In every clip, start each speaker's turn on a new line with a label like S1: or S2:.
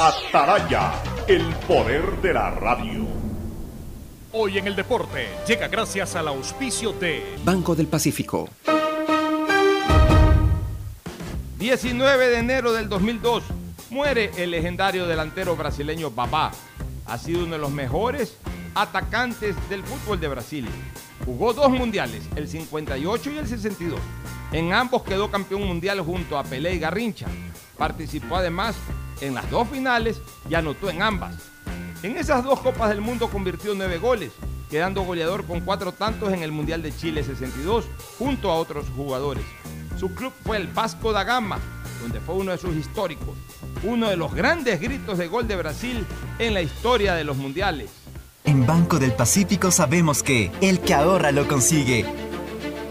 S1: Ataraya, el poder de la radio.
S2: Hoy en el deporte llega gracias al auspicio de
S3: Banco del Pacífico.
S4: 19 de enero del 2002 muere el legendario delantero brasileño Babá. Ha sido uno de los mejores atacantes del fútbol de Brasil. Jugó dos mundiales, el 58 y el 62. En ambos quedó campeón mundial junto a Pelé y Garrincha. Participó además en las dos finales y anotó en ambas. En esas dos Copas del Mundo convirtió nueve goles, quedando goleador con cuatro tantos en el Mundial de Chile 62, junto a otros jugadores. Su club fue el Vasco da Gama, donde fue uno de sus históricos, uno de los grandes gritos de gol de Brasil en la historia de los mundiales.
S5: En Banco del Pacífico sabemos que el que ahorra lo consigue.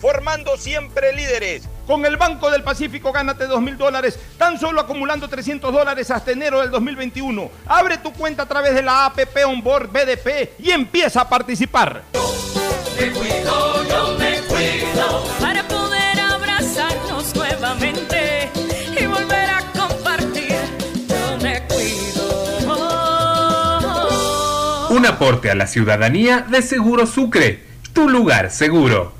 S4: formando siempre líderes. Con el Banco del Pacífico gánate 2 mil dólares, tan solo acumulando 300 dólares hasta enero del 2021. Abre tu cuenta a través de la APP Onboard BDP y empieza a participar.
S6: Me cuido, yo me cuido para poder abrazarnos nuevamente y volver a compartir. Yo me cuido.
S7: Un aporte a la ciudadanía de Seguro Sucre, tu lugar seguro.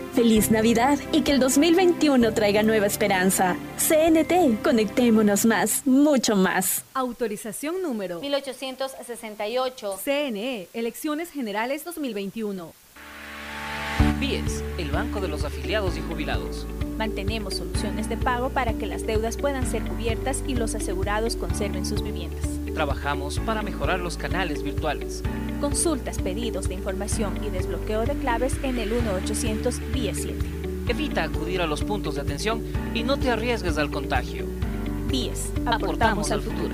S8: Feliz Navidad y que el 2021 traiga nueva esperanza. CNT, conectémonos más, mucho más.
S9: Autorización número
S10: 1868.
S9: CNE, Elecciones Generales 2021.
S11: BIES, el Banco de los Afiliados y Jubilados.
S12: Mantenemos soluciones de pago para que las deudas puedan ser cubiertas y los asegurados conserven sus viviendas.
S11: Trabajamos para mejorar los canales virtuales.
S12: Consultas, pedidos de información y desbloqueo de claves en el 1-800 BIES 7.
S11: Evita acudir a los puntos de atención y no te arriesgues al contagio.
S12: BIES, aportamos al futuro.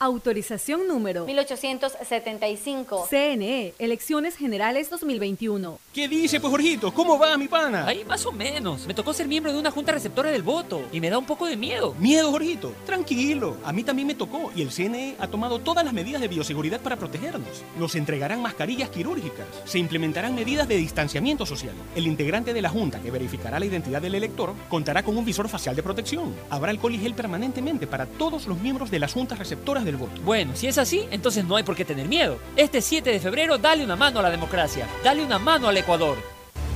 S9: Autorización número
S10: 1875.
S9: CNE, Elecciones Generales 2021.
S13: ¿Qué dice, pues, Jorgito? ¿Cómo va, mi pana?
S11: Ahí más o menos. Me tocó ser miembro de una junta receptora del voto y me da un poco de miedo.
S13: ¿Miedo, Jorgito? Tranquilo. A mí también me tocó y el CNE ha tomado todas las medidas de bioseguridad para protegernos. Nos entregarán mascarillas quirúrgicas. Se implementarán medidas de distanciamiento social. El integrante de la junta que verificará la identidad del elector contará con un visor facial de protección. Habrá alcohol y gel permanentemente para todos los miembros de las juntas receptoras
S11: Bueno, si es así, entonces no hay por qué tener miedo. Este 7 de febrero, dale una mano a la democracia. Dale una mano al Ecuador.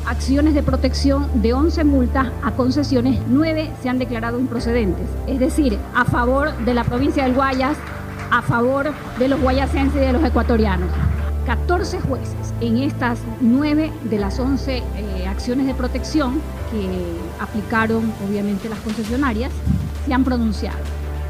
S14: Acciones de protección de 11 multas a concesiones, 9 se han declarado improcedentes. Es decir, a favor de la provincia del Guayas, a favor de los guayasenses y de los ecuatorianos. 14 jueces en estas 9 de las 11 eh, acciones de protección que aplicaron obviamente las concesionarias se han pronunciado.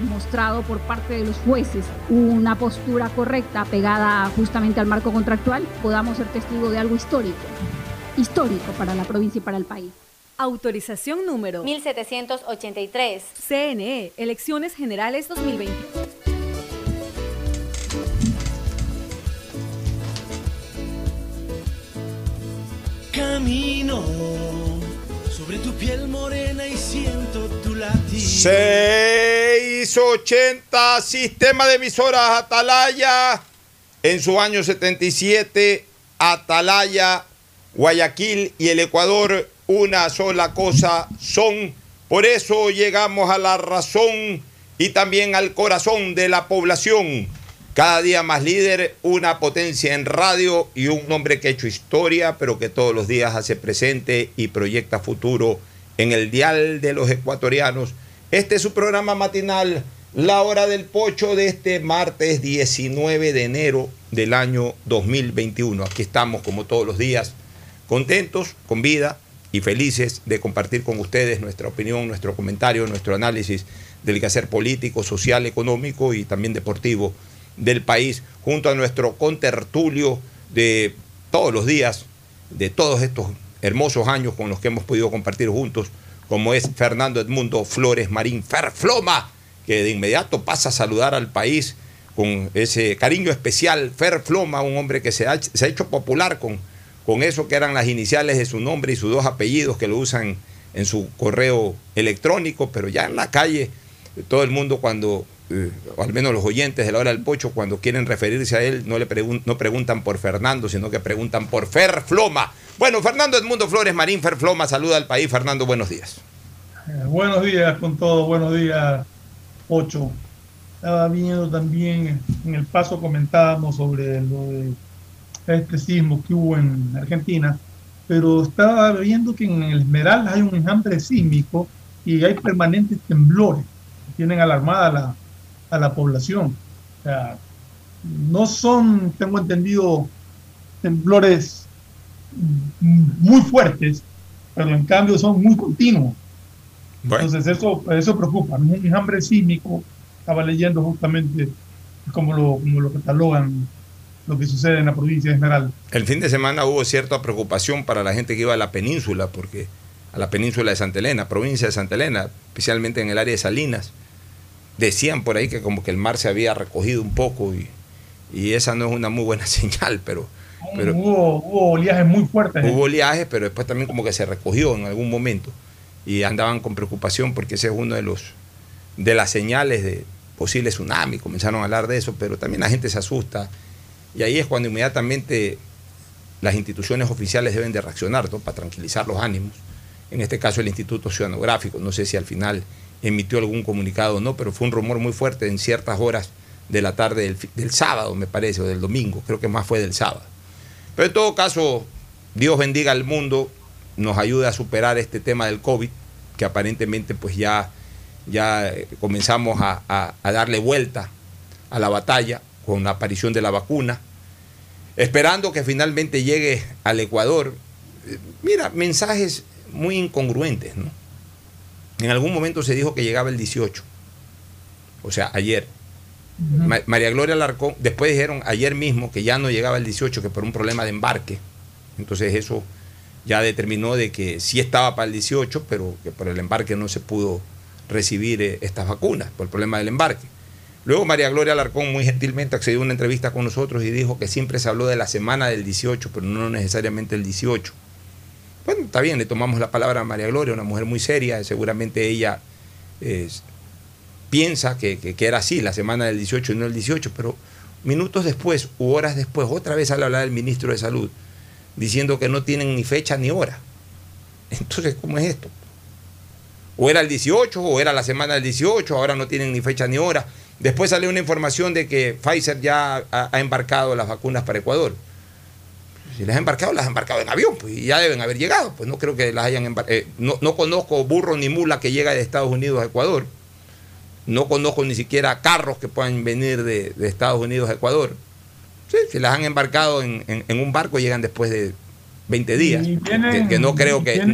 S14: mostrado por parte de los jueces una postura correcta pegada justamente al marco contractual, podamos ser testigos de algo histórico, histórico para la provincia y para el país.
S9: Autorización número
S10: 1783.
S9: CNE, Elecciones Generales 2020.
S13: Camino sobre tu piel morena y siento.
S15: 680 Sistema de emisoras Atalaya. En su año 77, Atalaya, Guayaquil y el Ecuador, una sola cosa son. Por eso llegamos a la razón y también al corazón de la población. Cada día más líder, una potencia en radio y un hombre que ha hecho historia, pero que todos los días hace presente y proyecta futuro en el dial de los ecuatorianos. Este es su programa matinal, La Hora del Pocho, de este martes 19 de enero del año 2021. Aquí estamos, como todos los días, contentos, con vida y felices de compartir con ustedes nuestra opinión, nuestro comentario, nuestro análisis del quehacer político, social, económico y también deportivo del país, junto a nuestro contertulio de todos los días, de todos estos hermosos años con los que hemos podido compartir juntos, como es Fernando Edmundo Flores Marín Ferfloma, que de inmediato pasa a saludar al país con ese cariño especial. Ferfloma, un hombre que se ha, se ha hecho popular con, con eso que eran las iniciales de su nombre y sus dos apellidos que lo usan en su correo electrónico, pero ya en la calle todo el mundo cuando eh, o al menos los oyentes de la hora del pocho, cuando quieren referirse a él, no le pregun no preguntan por Fernando, sino que preguntan por Fer Floma. Bueno, Fernando Edmundo Flores Marín, Fer Floma, saluda al país. Fernando, buenos días.
S16: Eh, buenos días con todos, buenos días, Pocho. Estaba viendo también, en el paso comentábamos sobre lo de este sismo que hubo en Argentina, pero estaba viendo que en el Esmeralda hay un enjambre sísmico y hay permanentes temblores tienen alarmada la, a la población. O sea, no son, tengo entendido, temblores muy fuertes, pero en cambio son muy continuos. Entonces eso, eso preocupa. Un enjambre sísmico, estaba leyendo justamente como lo, como lo catalogan lo que sucede en la provincia de Esmeralda.
S15: El fin de semana hubo cierta preocupación para la gente que iba a la península, porque a la península de Santa Elena, provincia de Santa Elena, especialmente en el área de Salinas, decían por ahí que como que el mar se había recogido un poco y, y esa no es una muy buena señal, pero... pero
S16: hubo, hubo oleajes muy fuertes.
S15: Hubo oleajes, pero después también como que se recogió en algún momento y andaban con preocupación porque ese es uno de los de las señales de posible tsunami, comenzaron a hablar de eso, pero también la gente se asusta y ahí es cuando inmediatamente las instituciones oficiales deben de reaccionar ¿no? para tranquilizar los ánimos. En este caso el Instituto Oceanográfico, no sé si al final emitió algún comunicado o no, pero fue un rumor muy fuerte en ciertas horas de la tarde del, sábado, me parece, o del domingo, creo que más fue del sábado. Pero en todo caso, Dios bendiga al mundo, nos ayude a superar este tema del COVID, que aparentemente pues ya, ya comenzamos a, a, a darle vuelta a la batalla con la aparición de la vacuna, esperando que finalmente llegue al Ecuador. Mira, mensajes muy incongruentes, ¿no? En algún momento se dijo que llegaba el 18, o sea, ayer. Uh -huh. María Gloria Alarcón, después dijeron ayer mismo que ya no llegaba el 18, que por un problema de embarque. Entonces eso ya determinó de que sí estaba para el 18, pero que por el embarque no se pudo recibir eh, estas vacunas, por el problema del embarque. Luego María Gloria Alarcón muy gentilmente accedió a una entrevista con nosotros y dijo que siempre se habló de la semana del 18, pero no necesariamente el 18. Bueno, está bien, le tomamos la palabra a María Gloria, una mujer muy seria, seguramente ella piensa que, era así, la semana del 18 y no el 18, pero minutos después u horas después, otra vez al hablar el ministro de Salud, diciendo que no tienen ni fecha ni hora. Entonces, ¿cómo es esto? O era el 18, o era la semana del 18, ahora no tienen ni fecha ni hora. Después salió una información de que Pfizer ya ha embarcado las vacunas para Ecuador. Si las ha embarcado, las ha embarcado en avión, pues y ya deben haber llegado. Pues no creo que las hayan embarcado. no, no conozco burro ni mula que llega de Estados Unidos a Ecuador. No conozco ni siquiera carros que puedan venir de, de Estados Unidos a Ecuador. Sí, si las han embarcado en, en- en un barco, llegan después de 20 días.
S16: Y tienen-
S15: que, que no creo que.
S16: eh,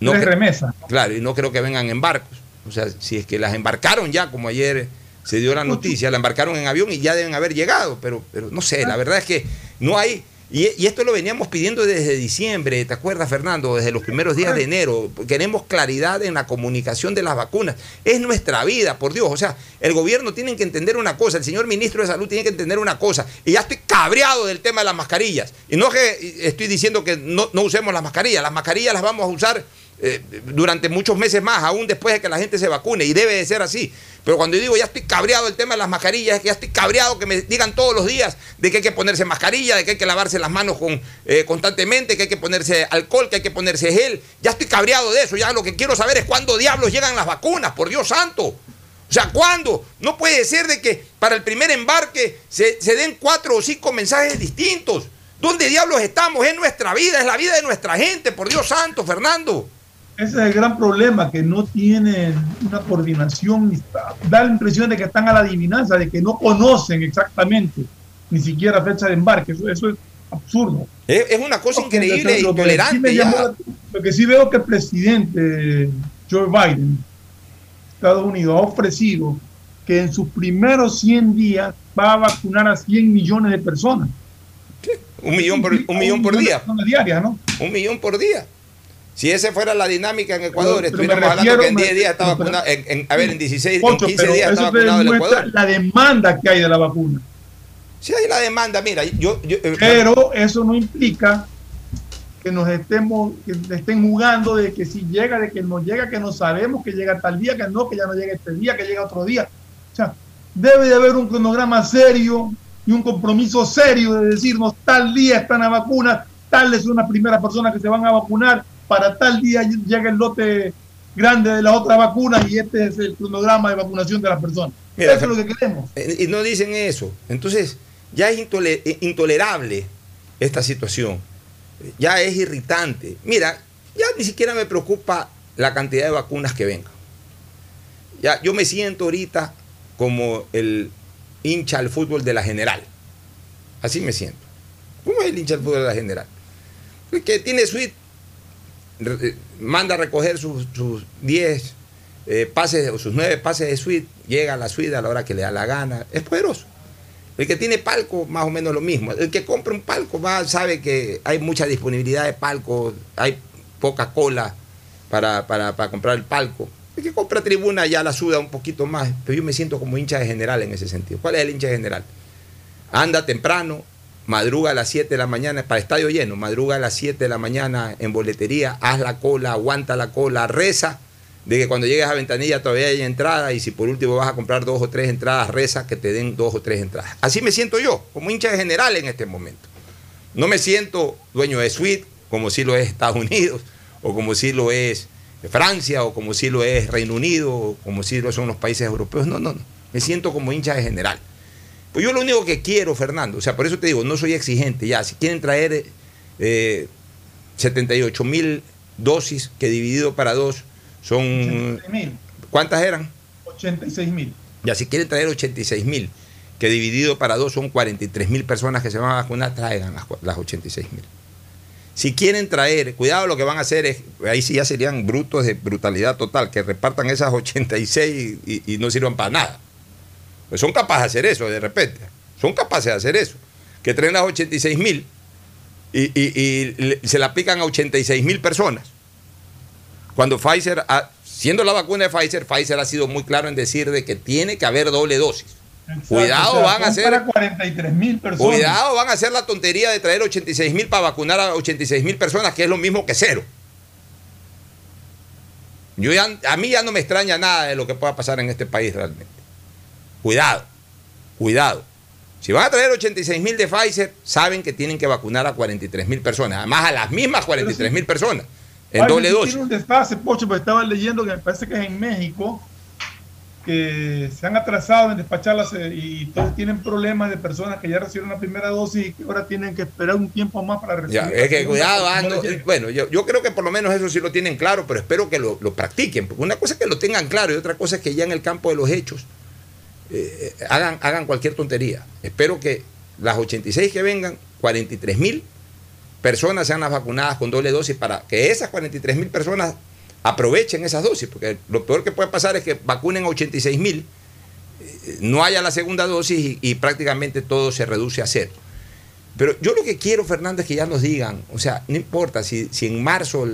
S15: no
S16: tres remesas.
S15: Claro, y no creo que vengan en barcos. O sea, si es que las embarcaron ya, como ayer se dio la noticia, la embarcaron en avión y ya deben haber llegado, pero, pero no sé, la verdad es que no hay... Y, y esto lo veníamos pidiendo desde diciembre, ¿te acuerdas, Fernando? Desde los primeros días de enero. Queremos claridad en la comunicación de las vacunas. Es nuestra vida, por Dios. O sea, el gobierno tiene que entender una cosa, el señor ministro de Salud tiene que entender una cosa. Y ya estoy cabreado del tema de las mascarillas. Y no es que estoy diciendo que no, no usemos las mascarillas, las mascarillas las vamos a usar eh, durante muchos meses más, aún después de que la gente se vacune, y debe de ser así. Pero cuando yo digo ya estoy cabreado el tema de las mascarillas, es que ya estoy cabreado que me digan todos los días de que hay que ponerse mascarilla, de que hay que lavarse las manos con, eh, constantemente, que hay que ponerse alcohol, que hay que ponerse gel. Ya estoy cabreado de eso, ya lo que quiero saber es cuándo diablos llegan las vacunas, por Dios santo. O sea, ¿cuándo? No puede ser de que para el primer embarque se, se den cuatro o cinco mensajes distintos. ¿Dónde diablos estamos? Es nuestra vida, es la vida de nuestra gente, por Dios santo, Fernando.
S16: Ese es el gran problema, que no tienen una coordinación. Da la impresión de que están a la adivinanza, de que no conocen exactamente ni siquiera fecha de embarque. Eso, eso es absurdo.
S15: Es, una cosa increíble e
S16: que sí
S15: intolerante.
S16: llamó la- Lo que sí veo que el presidente Joe Biden, Estados Unidos, ha ofrecido que en sus primeros 100 días va a vacunar a 100 millones de personas.
S15: Un millón por, un millón por día.
S16: diarias, ¿no?
S15: Un millón por día. Si esa fuera la dinámica en Ecuador,
S16: Pero- pero
S15: estuviéramos hablando que en
S16: refiero-
S15: 10 días
S16: pero-
S15: vacunado. En, en- a ver, en 16, en
S16: Ocho,
S15: 15
S16: pero
S15: días está
S16: eso te
S15: vacunado el Ecuador.
S16: la demanda que hay de la vacuna.
S15: Si hay la demanda, mira, yo. yo eh,
S16: Pero eso no implica que nos estemos, que estén jugando de que si llega, de que no llega, que no sabemos que llega tal día, que no, que ya no llega este día, que llega otro día. O sea, debe de haber un cronograma serio y un compromiso serio de decirnos tal día están las vacunas, tal es una primera persona que se van a vacunar, para tal día llega el lote grande de la otra vacuna y este es el cronograma de vacunación de las personas.
S15: Mira,
S16: eso es lo que queremos.
S15: Eh, Y no dicen eso. Entonces, ya es eh, intolerable esta situación. Ya es irritante. Mira, ya ni siquiera me preocupa la cantidad de vacunas que vengan. Ya, yo me siento ahorita como el hincha al fútbol de la general. Así me siento. ¿Cómo es el hincha al fútbol de la general? El que tiene suite, manda a recoger sus sus 10 eh, pases o sus 9 pases de suite, llega a la suite a la hora que le da la gana. Es poderoso. El que tiene palco, más o menos lo mismo. El que compra un palco va, sabe que hay mucha disponibilidad de palco, hay poca cola para, para, para comprar el palco. El que compra tribuna ya la suda un poquito más, pero yo me siento como hincha de general en ese sentido. ¿Cuál es el hincha de general? Anda temprano, madruga a las 7 de la mañana, para estadio lleno, madruga a las 7 de la mañana en boletería, haz la cola, aguanta la cola, reza de que cuando llegues a ventanilla todavía hay entrada y si por último vas a comprar dos o tres entradas, reza que te den dos o tres entradas. Así me siento yo, como hincha de general en este momento. No me siento dueño de suite, como si lo es Estados Unidos, o como si lo es Francia, o como si lo es Reino Unido, o como si lo son los países europeos. No, no, no. Me siento como hincha de general. Pues yo lo único que quiero, Fernando, o sea, por eso te digo, no soy exigente. Ya, si quieren traer eh, 78 mil dosis que dividido para dos son...
S16: 86.000.
S15: ¿Cuántas eran?
S16: 86 mil.
S15: Ya, si quieren traer 86 mil, que dividido para dos son 43 mil personas que se van a vacunar, traigan las, las 86 mil. Si quieren traer, cuidado, lo que van a hacer es, ahí sí ya serían brutos de brutalidad total, que repartan esas 86 y, y no sirvan para nada. Pues son capaces de hacer eso de repente. Son capaces de hacer eso. Que traen las 86 mil y, y- y le- se la aplican a 86 mil personas. Cuando Pfizer, ha- siendo la vacuna de Pfizer, Pfizer ha sido muy claro en decir de que tiene que haber doble dosis. Cuidado,
S16: O sea,
S15: van a hacer.
S16: Para 43 mil personas.
S15: Cuidado, van a hacer la tontería de traer 86 mil para vacunar a 86 mil personas, que es lo mismo que cero. Yo ya- a mí ya no me extraña nada de lo que pueda pasar en este país realmente. Cuidado, cuidado. Si van a traer 86 mil de Pfizer, saben que tienen que vacunar a 43 mil personas, además a las mismas 43 mil personas. en
S16: Ay,
S15: doble dosis.
S16: Tiene un desfase, Pocho, porque estaba leyendo que me parece que es en México, que se han atrasado en despacharlas eh, y todos tienen problemas de personas que ya recibieron la primera dosis y que ahora tienen que esperar un tiempo más para recibir.
S15: Ya, es que cuidado, ah,
S16: no
S15: bueno, yo, yo creo que por lo menos eso sí lo tienen claro, pero espero que lo, lo practiquen, porque una cosa es que lo tengan claro y otra cosa es que ya en el campo de los hechos eh, hagan, hagan cualquier tontería. Espero que las 86 que vengan, 43 mil personas sean las vacunadas con doble dosis para que esas 43 mil personas aprovechen esas dosis, porque lo peor que puede pasar es que vacunen a 86 mil, eh, no haya la segunda dosis y prácticamente todo se reduce a cero. Pero yo lo que quiero, Fernando, es que ya nos digan, o sea, no importa si, si en marzo,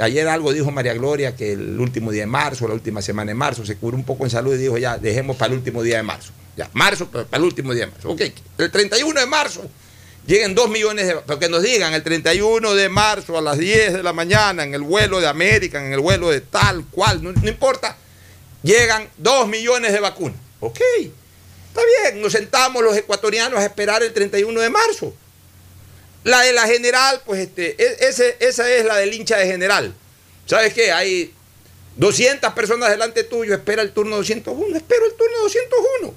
S15: ayer algo dijo María Gloria, que el último día de marzo, la última semana de marzo, se curó un poco en salud y dijo, ya, dejemos para el último día de marzo. Ya, marzo, para el último día de marzo. Ok, el 31 de marzo lleguen 2 millones de... Pero que nos digan, el 31 de marzo a las 10 de la mañana, en el vuelo de América, en el vuelo de tal cual, no, no importa, llegan 2 millones de vacunas. Ok, está bien, nos sentamos los ecuatorianos a esperar el 31 de marzo. La de la general, pues este, e- ese- esa es la del hincha de general. ¿Sabes qué? Hay 200 personas delante tuyo, espera el turno 201, espero el turno 201.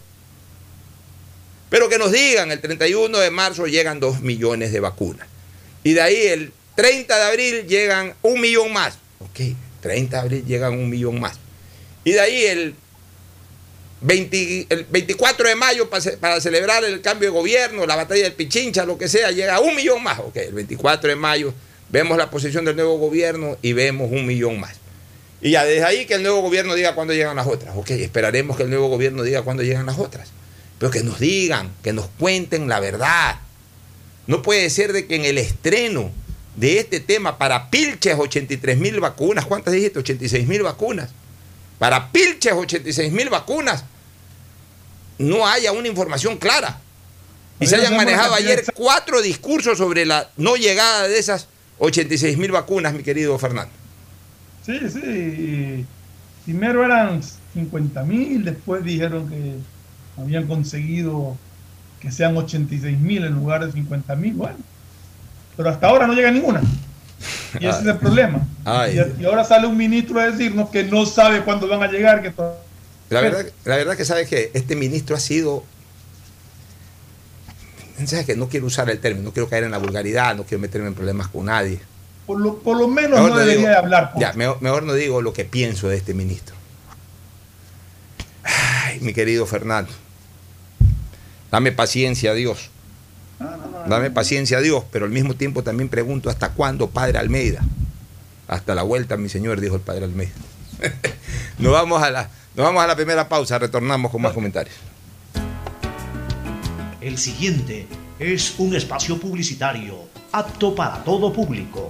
S15: Pero que nos digan, el 31 de marzo llegan 2 millones de vacunas. Y de ahí el 30 de abril llegan un millón más. Ok, 30 de abril llegan un millón más. Y de ahí el 20 el 24 de mayo para, ce- para celebrar el cambio de gobierno, la batalla del Pichincha, lo que sea, llega un millón más. Ok, el 24 de mayo vemos la posición del nuevo gobierno y vemos un millón más. Y ya desde ahí que el nuevo gobierno diga cuándo llegan las otras. Ok, esperaremos que el nuevo gobierno diga cuándo llegan las otras. Pero que nos digan, que nos cuenten la verdad. No puede ser de que en el estreno de este tema para Pilches 83 mil vacunas, ¿cuántas dijiste? 86 mil vacunas. Para Pilches 86 mil vacunas, no haya una información clara. Y se hayan manejado ayer cuatro discursos sobre la no llegada de esas 86 mil vacunas, mi querido Fernando.
S16: Sí, sí. Primero eran 50 mil, después dijeron que habían conseguido que sean 86 mil en lugar de 50 mil. Bueno, pero hasta ahora no llega ninguna. Y ese es el problema.
S15: Ay.
S16: Y, ahora sale un ministro a decirnos que no sabe cuándo van a llegar, que
S15: La verdad, la verdad que sabes que este ministro ha sido. ¿Sabes que No quiero usar el término, no quiero caer en la vulgaridad, no quiero meterme en problemas con nadie.
S16: por, lo, por lo menos
S15: Mejor
S16: no
S15: no
S16: debería
S15: digo-
S16: de hablar. pues.
S15: Ya, mejor, mejor no digo lo que pienso de este ministro. Ay, mi querido Fernando. Dame paciencia, Dios. Dame paciencia, Dios, pero al mismo tiempo también pregunto hasta cuándo, Padre Almeida. Hasta la vuelta, mi señor, dijo el Padre Almeida. nos, vamos a la, vamos a la primera pausa, retornamos con más comentarios.
S17: El siguiente es un espacio publicitario apto para todo público.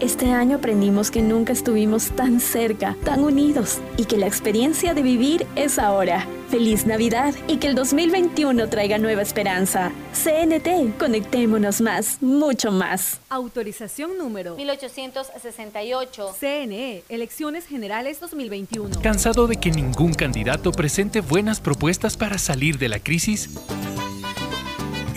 S8: Este año aprendimos que nunca estuvimos tan cerca, tan unidos y que la experiencia de vivir es ahora. Feliz Navidad y que el 2021 traiga nueva esperanza. CNT, conectémonos más, mucho más.
S9: Autorización número
S18: 1868.
S9: CNE, Elecciones Generales 2021.
S19: ¿Cansado de que ningún candidato presente buenas propuestas para salir de la crisis?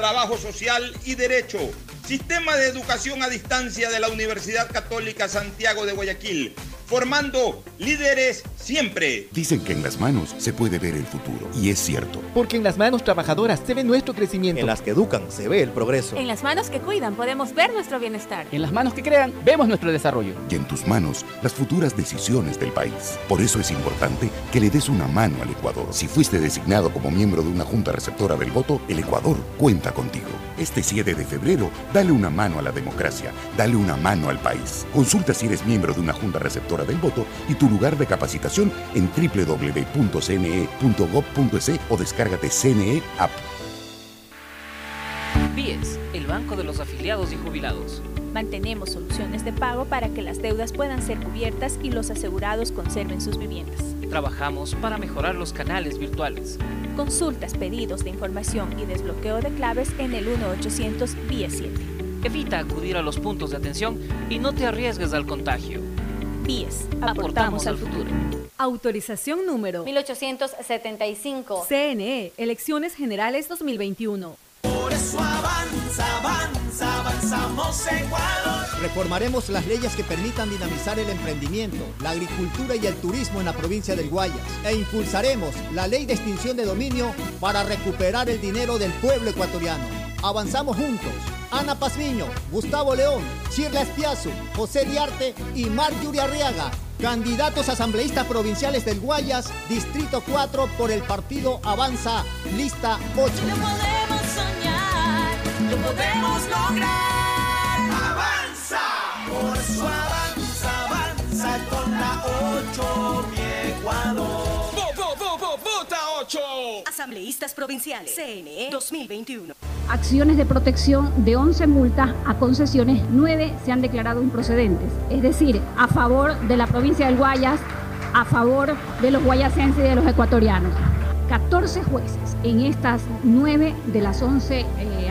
S4: trabajo social y derecho. Sistema de educación a distancia de la Universidad Católica Santiago de Guayaquil formando líderes siempre.
S20: Dicen que en las manos se puede ver el futuro, y es cierto.
S21: Porque en las manos trabajadoras se ve nuestro crecimiento.
S2: En las que educan se ve el progreso.
S22: En las manos que cuidan podemos ver nuestro bienestar.
S23: En las manos que crean vemos nuestro desarrollo.
S20: Y en tus manos las futuras decisiones del país. Por eso es importante que le des una mano al Ecuador. Si fuiste designado como miembro de una junta receptora del voto, el Ecuador cuenta contigo. Este 7 de febrero, dale una mano a la democracia, dale una mano al país. Consulta si eres miembro de una junta receptora del voto y tu lugar de capacitación en www.cne.gov.es o descárgate CNE App.
S11: BIES, el Banco de los Afiliados y Jubilados.
S12: Mantenemos soluciones de pago para que las deudas puedan ser cubiertas y los asegurados conserven sus viviendas.
S11: Trabajamos para mejorar los canales virtuales.
S12: Consultas, pedidos de información y desbloqueo de claves en el 1-800 BIES 7.
S11: Evita acudir a los puntos de atención y no te arriesgues al contagio.
S12: BIES, aportamos al futuro.
S9: Autorización número
S18: 1875.
S9: CNE, Elecciones Generales 2021.
S24: Por eso avanza, avanza, avanzamos Ecuador.
S25: Reformaremos las leyes que permitan dinamizar el emprendimiento, la agricultura y el turismo en la provincia del Guayas. E impulsaremos la ley de extinción de dominio para recuperar el dinero del pueblo ecuatoriano. Avanzamos juntos. Ana Pazmiño, Gustavo León, Shirla Espiazu, José Diarte y Marjorie Arriaga. Candidatos asambleístas provinciales del Guayas, Distrito 4 por el partido Avanza, lista 8.
S24: Podemos lograr. Avanza, por eso avanza, avanza con la 8, mi Ecuador.
S26: ¡Vo, vo, vo, vota 8! Asambleístas provinciales, CNE 2021.
S14: Acciones de protección de 11 multas a concesiones, 9 se han declarado improcedentes. Es decir, a favor de la provincia del Guayas, a favor de los guayasenses y de los ecuatorianos. 14 jueces en estas 9 de las 11 eh,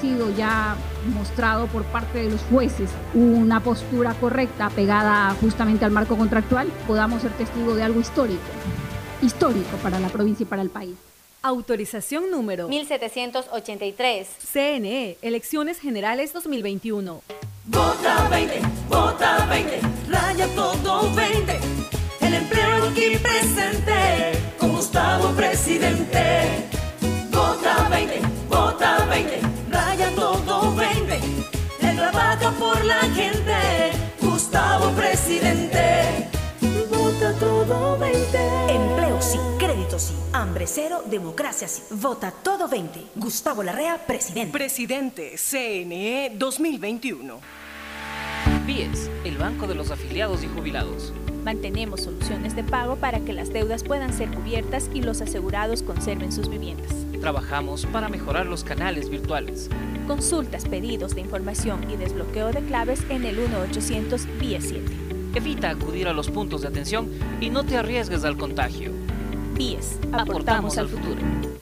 S14: sido ya mostrado por parte de los jueces una postura correcta pegada justamente al marco contractual, podamos ser testigos de algo histórico, histórico para la provincia y para el país.
S9: Autorización número
S18: 1783.
S9: CNE, Elecciones Generales 2021.
S24: Vota 20, vota 20, raya todo 20. El empleo aquí presente, con Gustavo presidente. Vota 20, vota 20,
S26: sí, hambre cero, democracia sí. Vota todo 20. Gustavo Larrea, presidente. Presidente, CNE 2021.
S11: BIES, el Banco de los Afiliados y Jubilados.
S12: Mantenemos soluciones de pago para que las deudas puedan ser cubiertas y los asegurados conserven sus viviendas.
S11: Trabajamos para mejorar los canales virtuales.
S12: Consultas, pedidos de información y desbloqueo de claves en el 1-800 BIES 7.
S11: Evita acudir a los puntos de atención y no te arriesgues al contagio.
S12: Aportamos al futuro.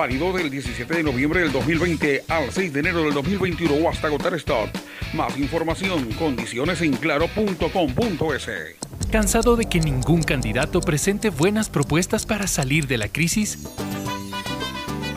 S27: Válido del 17 de noviembre del 2020 al 6 de enero del 2021 o hasta agotar stock. Más información, condiciones en claro.com.es.
S19: ¿Cansado de que ningún candidato presente buenas propuestas para salir de la crisis?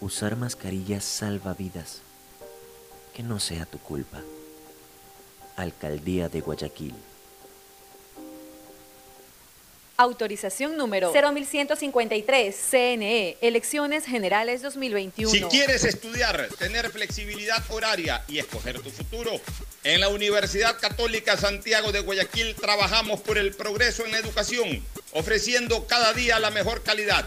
S28: Usar mascarillas salva vidas. Que no sea tu culpa. Alcaldía de Guayaquil.
S9: Autorización número 0153, CNE, Elecciones Generales 2021.
S15: Si quieres estudiar, tener flexibilidad horaria y escoger tu futuro, en la Universidad Católica Santiago de Guayaquil trabajamos por el progreso en la educación, ofreciendo cada día la mejor calidad.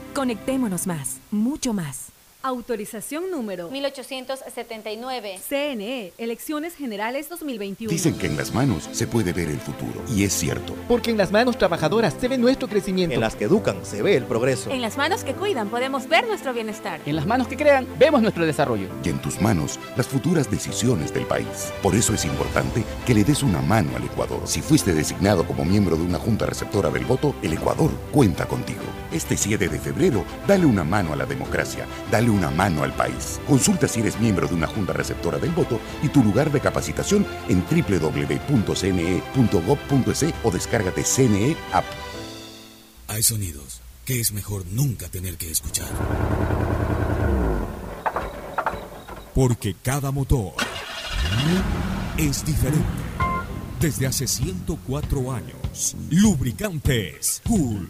S29: Conectémonos más, mucho más.
S9: Autorización número
S18: 1879.
S9: CNE, Elecciones Generales 2021.
S20: Dicen que en las manos se puede ver el futuro. Y es cierto.
S24: Porque en las manos trabajadoras se ve nuestro crecimiento.
S2: En las que educan se ve el progreso.
S22: En las manos que cuidan podemos ver nuestro bienestar.
S30: En las manos que crean vemos nuestro desarrollo.
S20: Y en tus manos las futuras decisiones del país. Por eso es importante que le des una mano al Ecuador. Si fuiste designado como miembro de una junta receptora del voto, el Ecuador cuenta contigo. Este 7 de febrero, dale una mano a la democracia. Dale una mano al país. Consulta si eres miembro de una junta receptora del voto y tu lugar de capacitación en www.cne.gov.es o descárgate CNE App.
S31: Hay sonidos que es mejor nunca tener que escuchar. Porque cada motor es diferente. Desde hace 104 años, lubricantes Cool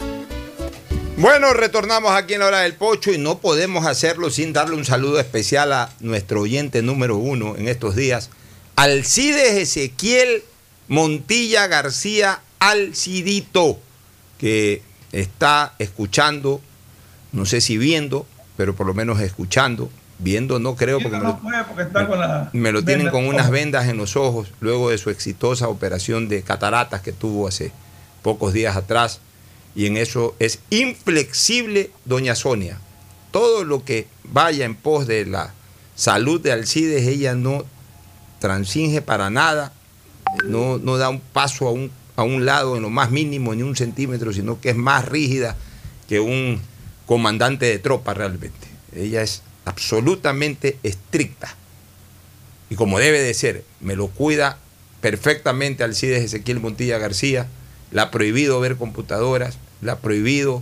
S15: Bueno, retornamos aquí en la hora del pocho y no podemos hacerlo sin darle un saludo especial a nuestro oyente número uno en estos días, Alcides Ezequiel Montilla García Alcidito, que está escuchando, no sé si viendo, pero por lo menos escuchando. Viendo no creo porque, me lo, me lo tienen con unas vendas en los ojos luego de su exitosa operación de cataratas que tuvo hace pocos días atrás y en eso es inflexible doña Sonia. Todo lo que vaya en pos de la salud de Alcides, ella no transinge para nada, no, no da un paso a un, a un lado en lo más mínimo, ni un centímetro, sino que es más rígida que un comandante de tropa realmente. Ella es absolutamente estricta. Y como debe de ser, me lo cuida perfectamente Alcides Ezequiel Montilla García, le ha prohibido ver computadoras, le ha prohibido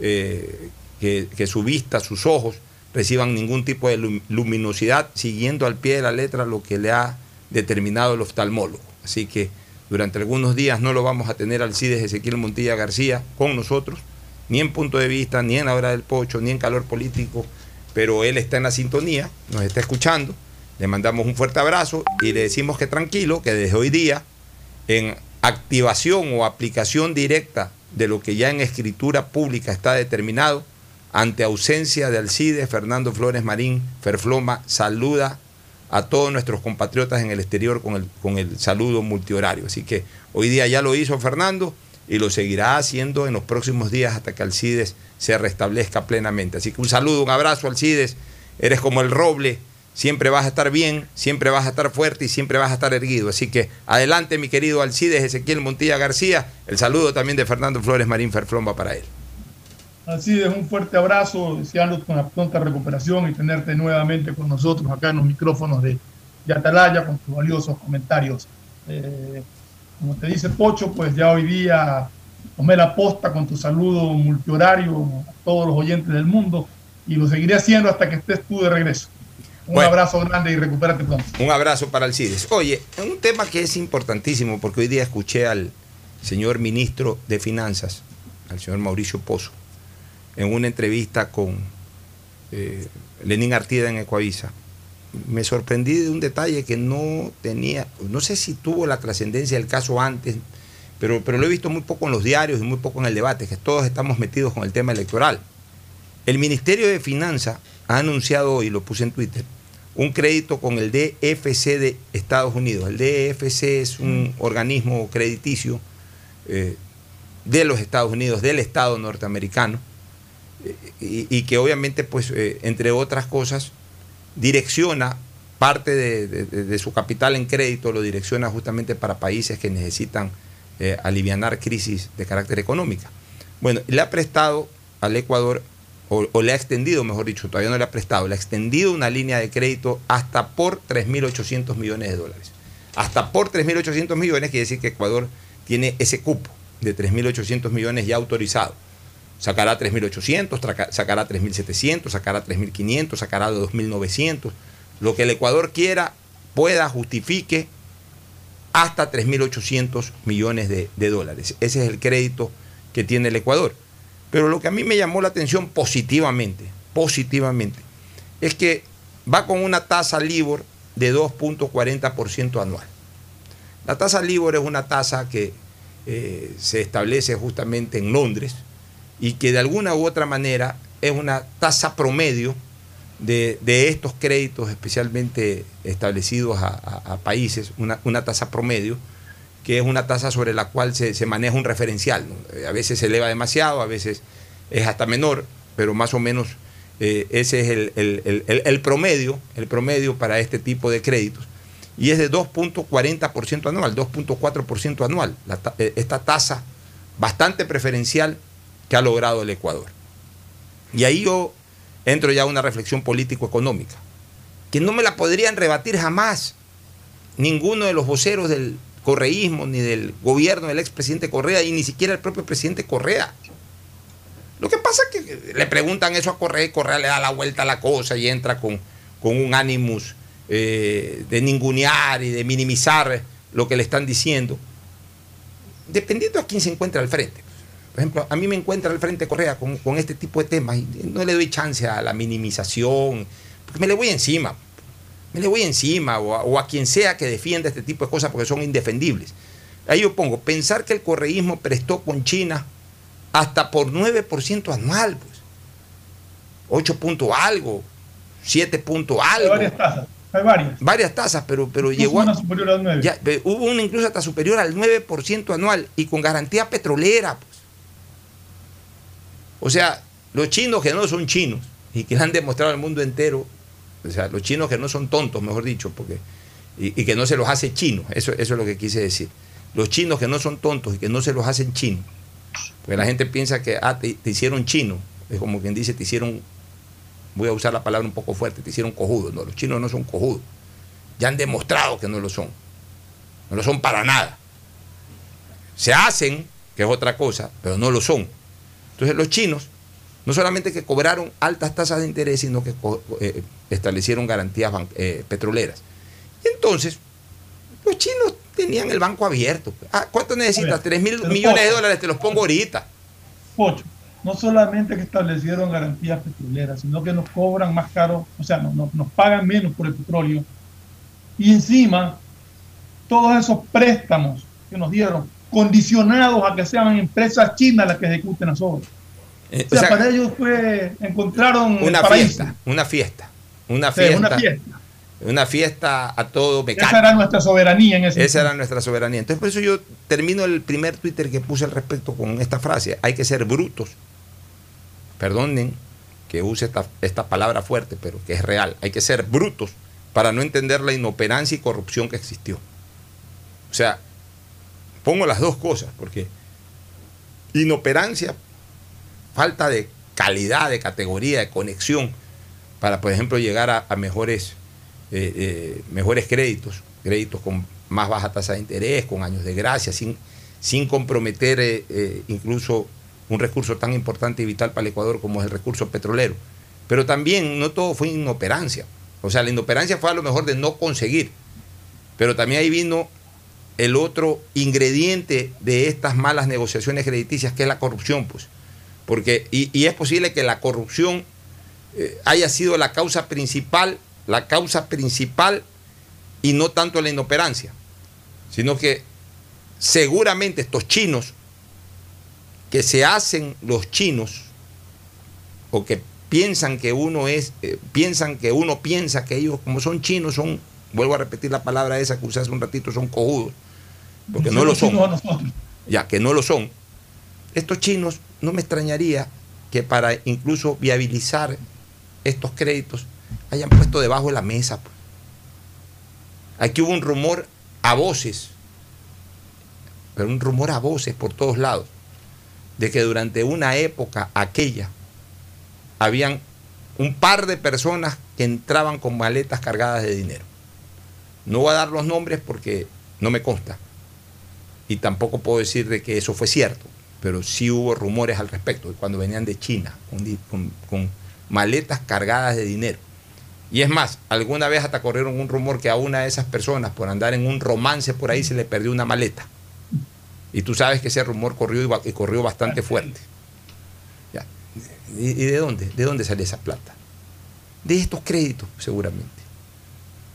S15: eh, que, que, su vista, sus ojos reciban ningún tipo de luminosidad, siguiendo al pie de la letra lo que le ha determinado el oftalmólogo. Así que durante algunos días no lo vamos a tener Alcides Ezequiel Montilla García con nosotros, ni en punto de vista, ni en la hora del pocho, ni en calor político, pero él está en la sintonía, nos está escuchando. Le mandamos un fuerte abrazo y le decimos que tranquilo, que desde hoy día, en activación o aplicación directa de lo que ya en escritura pública está determinado, ante ausencia de Alcides, Fernando Flores Marín, Ferfloma, saluda a todos nuestros compatriotas en el exterior con el, con el saludo multihorario. Así que hoy día ya lo hizo Fernando y lo seguirá haciendo en los próximos días hasta que Alcides se restablezca plenamente. Así que un saludo, un abrazo, Alcides. Eres como el roble, siempre vas a estar bien, siempre vas a estar fuerte y siempre vas a estar erguido. Así que adelante, mi querido Alcides Ezequiel Montilla García. El saludo también de Fernando Flores Marín Ferflomba para él.
S16: Alcides, un fuerte abrazo, deseando una pronta recuperación y tenerte nuevamente con nosotros acá en los micrófonos de, de Atalaya con tus valiosos comentarios. Eh, como te dice Pocho, pues ya hoy día tomé la posta con tu saludo multihorario a todos los oyentes del mundo y lo seguiré haciendo hasta que estés tú de regreso. Un abrazo grande y recupérate pronto.
S15: Un abrazo para Alcides. Oye, un tema que es importantísimo porque hoy día escuché al señor ministro de Finanzas, al señor Mauricio Pozo, en una entrevista con eh, Lenín Artida en Ecuavisa. Me sorprendí de un detalle que no tenía, no sé si tuvo la trascendencia del caso antes, pero, pero lo he visto muy poco en los diarios y muy poco en el debate, que todos estamos metidos con el tema electoral. El Ministerio de Finanzas ha anunciado hoy, lo puse en Twitter, un crédito con el DFC de Estados Unidos. El DFC es un organismo crediticio eh, de los Estados Unidos, del Estado norteamericano, eh, y, y, que obviamente, pues, eh, entre otras cosas, direcciona parte de, de, de, su capital en crédito, lo direcciona justamente para países que necesitan aliviar crisis de carácter económica. Bueno, le ha prestado al Ecuador, o, le ha extendido, mejor dicho, todavía no le ha prestado, le ha extendido una línea de crédito hasta por 3.800 millones de dólares. Hasta por 3.800 millones quiere decir que Ecuador tiene ese cupo de 3.800 millones ya autorizado. Sacará 3.800, sacará 3.700, sacará 3.500, sacará 2.900. Lo que el Ecuador quiera, pueda, justifique hasta 3.800 millones de, dólares. Ese es el crédito que tiene el Ecuador. Pero lo que a mí me llamó la atención positivamente, positivamente, es que va con una tasa LIBOR de 2.40% anual. La tasa LIBOR es una tasa que eh, se establece justamente en Londres y que de alguna u otra manera es una tasa promedio de, de estos créditos especialmente establecidos a, a, países, una, una, tasa promedio, que es una tasa sobre la cual se, se maneja un referencial. ¿no? A veces se eleva demasiado, a veces es hasta menor, pero más o menos eh, ese es el, el, el, promedio, el promedio para este tipo de créditos. Y es de 2.40% anual, 2.4% anual, la, esta tasa bastante preferencial que ha logrado el Ecuador. Y ahí yo entro ya a una reflexión político-económica, que no me la podrían rebatir jamás ninguno de los voceros del correísmo, ni del gobierno del expresidente Correa, y ni siquiera el propio presidente Correa. Lo que pasa es que le preguntan eso a Correa y Correa le da la vuelta a la cosa y entra con, con un ánimos eh, de ningunear y de minimizar lo que le están diciendo, dependiendo a quién se encuentra al frente. Por ejemplo, a mí me encuentra al frente Correa con, con, este tipo de temas y no le doy chance a la minimización, porque me le voy encima. Me le voy encima o a, o a quien sea que defienda este tipo de cosas porque son indefendibles. Ahí yo pongo, pensar que el correísmo prestó con China hasta por 9% anual, pues. 8 punto algo, 7 punto algo.
S16: Hay varias tasas. Hay varias.
S15: Varias tasas, pero, pero llegó
S16: una superior al 9.
S15: Ya, hubo una incluso hasta superior al 9% anual y con garantía petrolera. Pues. O sea, los chinos que no son chinos y que han demostrado al mundo entero, o sea, los chinos que no son tontos, mejor dicho, porque y, que no se los hace chinos, eso, eso es lo que quise decir. Los chinos que no son tontos y que no se los hacen chinos, porque la gente piensa que ah, te, te hicieron chino, es como quien dice, te hicieron, voy a usar la palabra un poco fuerte, te hicieron cojudo. No, los chinos no son cojudos. Ya han demostrado que no lo son. No lo son para nada. Se hacen, que es otra cosa, pero no lo son. Entonces los chinos no solamente que cobraron altas tasas de interés, sino que eh, establecieron garantías eh, petroleras. Y entonces, los chinos tenían el banco abierto. Ah, ¿Cuánto necesitas? 3 mil millones de dólares, te los pongo ahorita.
S16: 8. no solamente que establecieron garantías petroleras, sino que nos cobran más caro, o sea, no, nos pagan menos por el petróleo. Y encima, todos esos préstamos que nos dieron, condicionados a que sean empresas chinas las que ejecuten las obras. Eh, o, sea, para ellos fue, encontraron
S15: una fiesta, una fiesta, una fiesta, una fiesta. Una fiesta a todo
S16: mecánico. Esa era nuestra soberanía en ese
S15: Esa era nuestra soberanía. Entonces, por eso yo termino el primer Twitter que puse al respecto con esta frase. Hay que ser brutos. Perdonen que use esta, esta palabra fuerte, pero que es real. Hay que ser brutos para no entender la inoperancia y corrupción que existió. O sea, pongo las dos cosas, porque inoperancia, falta de calidad, de categoría, de conexión, para, por ejemplo, llegar a, mejores, eh, eh, mejores créditos, créditos con más baja tasa de interés, con años de gracia, sin, sin comprometer eh, incluso un recurso tan importante y vital para el Ecuador como es el recurso petrolero. Pero también no todo fue inoperancia. O sea, la inoperancia fue a lo mejor de no conseguir. Pero también ahí vino el otro ingrediente de estas malas negociaciones crediticias, que es la corrupción, pues. Porque, y, es posible que la corrupción eh, haya sido la causa principal, la causa principal y no tanto la inoperancia, sino que seguramente estos chinos que se hacen los chinos o que piensan que uno es, eh, piensan que uno piensa que ellos, como son chinos, son, vuelvo a repetir la palabra esa que usé hace un ratito, son cojudos, porque no, lo son. Ya, que no lo son. Estos chinos, no me extrañaría que para incluso viabilizar estos créditos hayan puesto debajo de la mesa. Pues. Aquí hubo un rumor a voces, pero un rumor a voces por todos lados, de que durante una época aquella habían un par de personas que entraban con maletas cargadas de dinero. No voy a dar los nombres porque no me consta. Y tampoco puedo decir de que eso fue cierto, pero sí hubo rumores al respecto, cuando venían de China, con, maletas cargadas de dinero. Y es más, alguna vez hasta corrieron un rumor que a una de esas personas, por andar en un romance por ahí, se le perdió una maleta. Y tú sabes que ese rumor corrió y corrió bastante fuerte. ¿Y, de dónde? ¿De dónde sale esa plata? De estos créditos, seguramente.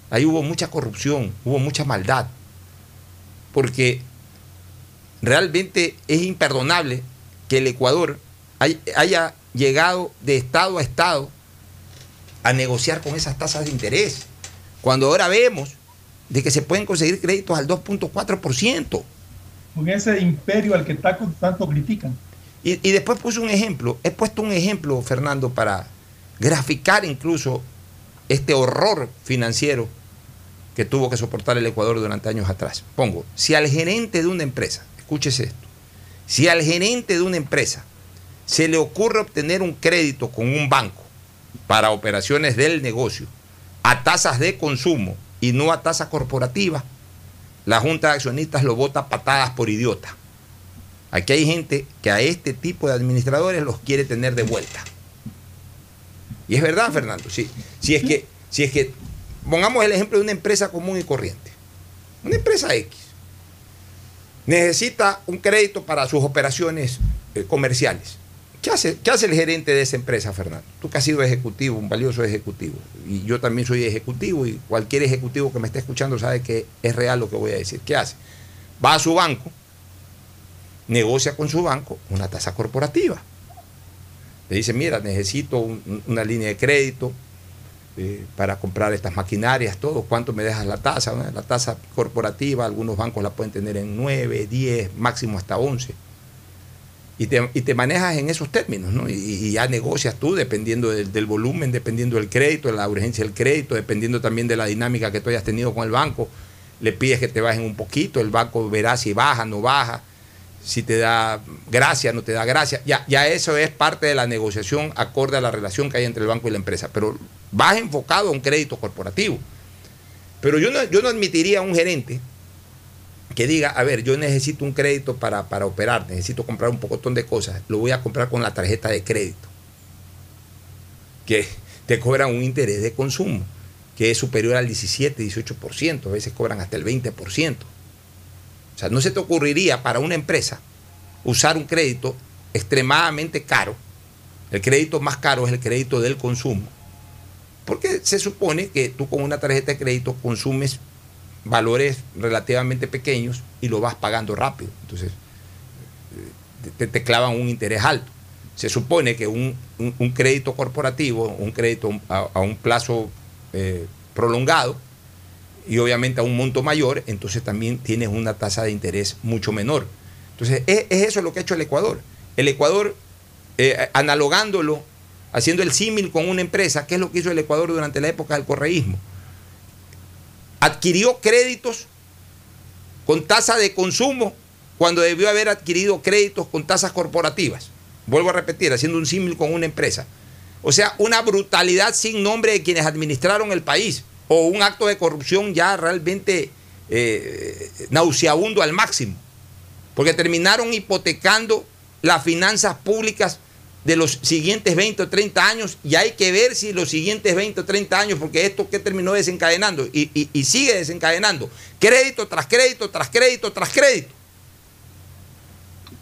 S15: Ahí hubo mucha corrupción, hubo mucha maldad. Porque realmente es imperdonable que el Ecuador haya llegado de Estado a Estado a negociar con esas tasas de interés. Cuando ahora vemos de que se pueden conseguir créditos al 2.4%
S16: con ese imperio al que tanto critican.
S15: Y, después puse un ejemplo, he puesto un ejemplo, Fernando, para graficar incluso este horror financiero que tuvo que soportar el Ecuador durante años atrás. Pongo, si al gerente de una empresa, escúchese esto, si al gerente de una empresa se le ocurre obtener un crédito con un banco para operaciones del negocio a tasas de consumo y no a tasa corporativa, la Junta de Accionistas lo vota patadas por idiota. Aquí hay gente que a este tipo de administradores los quiere tener de vuelta. Y es verdad, Fernando. Si, si, es que, si es que, pongamos el ejemplo de una empresa común y corriente. Una empresa X. Necesita un crédito para sus operaciones eh, comerciales. ¿Qué hace, ¿Qué hace el gerente de esa empresa, Fernando? Tú que has sido ejecutivo, un valioso ejecutivo, y yo también soy ejecutivo, y cualquier ejecutivo que me esté escuchando sabe que es real lo que voy a decir. ¿Qué hace? Va a su banco, negocia con su banco una tasa corporativa. Le dice, mira, necesito una línea de crédito eh, para comprar estas maquinarias, todo. ¿Cuánto me dejas la tasa? La tasa corporativa, algunos bancos la pueden tener en 9, 10, máximo hasta 11 y te, manejas en esos términos, ¿no? Y, ya negocias tú dependiendo del, volumen, dependiendo del crédito, de la urgencia del crédito, dependiendo también de la dinámica que tú hayas tenido con el banco. Le pides que te bajen un poquito, el banco verá si baja, no baja, si te da gracia, no te da gracia. Ya, ya eso es parte de la negociación acorde a la relación que hay entre el banco y la empresa. Pero vas enfocado a un crédito corporativo. Pero yo no, yo no admitiría a un gerente que diga, a ver, yo necesito un crédito para, operar, necesito comprar un pocotón de cosas, lo voy a comprar con la tarjeta de crédito, que te cobran un interés de consumo, que es superior al 17, 18%, a veces cobran hasta el 20%. O sea, no se te ocurriría para una empresa usar un crédito extremadamente caro. El crédito más caro es el crédito del consumo. Porque se supone que tú con una tarjeta de crédito consumes valores relativamente pequeños y lo vas pagando rápido. Entonces, te, te clavan un interés alto. Se supone que un, un- crédito corporativo, un crédito a, a un plazo eh, prolongado y obviamente a un monto mayor, entonces también tienes una tasa de interés mucho menor. Entonces, es, es eso lo que ha hecho el Ecuador. El Ecuador, eh, analogándolo, haciendo el símil con una empresa, ¿qué es lo que hizo el Ecuador durante la época del correísmo? Adquirió créditos con tasa de consumo cuando debió haber adquirido créditos con tasas corporativas. Vuelvo a repetir, haciendo un símil con una empresa. O sea, una brutalidad sin nombre de quienes administraron el país o un acto de corrupción ya realmente eh, nauseabundo al máximo, porque terminaron hipotecando las finanzas públicas de los siguientes 20 o 30 años y hay que ver si los siguientes 20 o 30 años, porque esto que terminó desencadenando y, y- y sigue desencadenando, crédito tras crédito, tras crédito, tras crédito.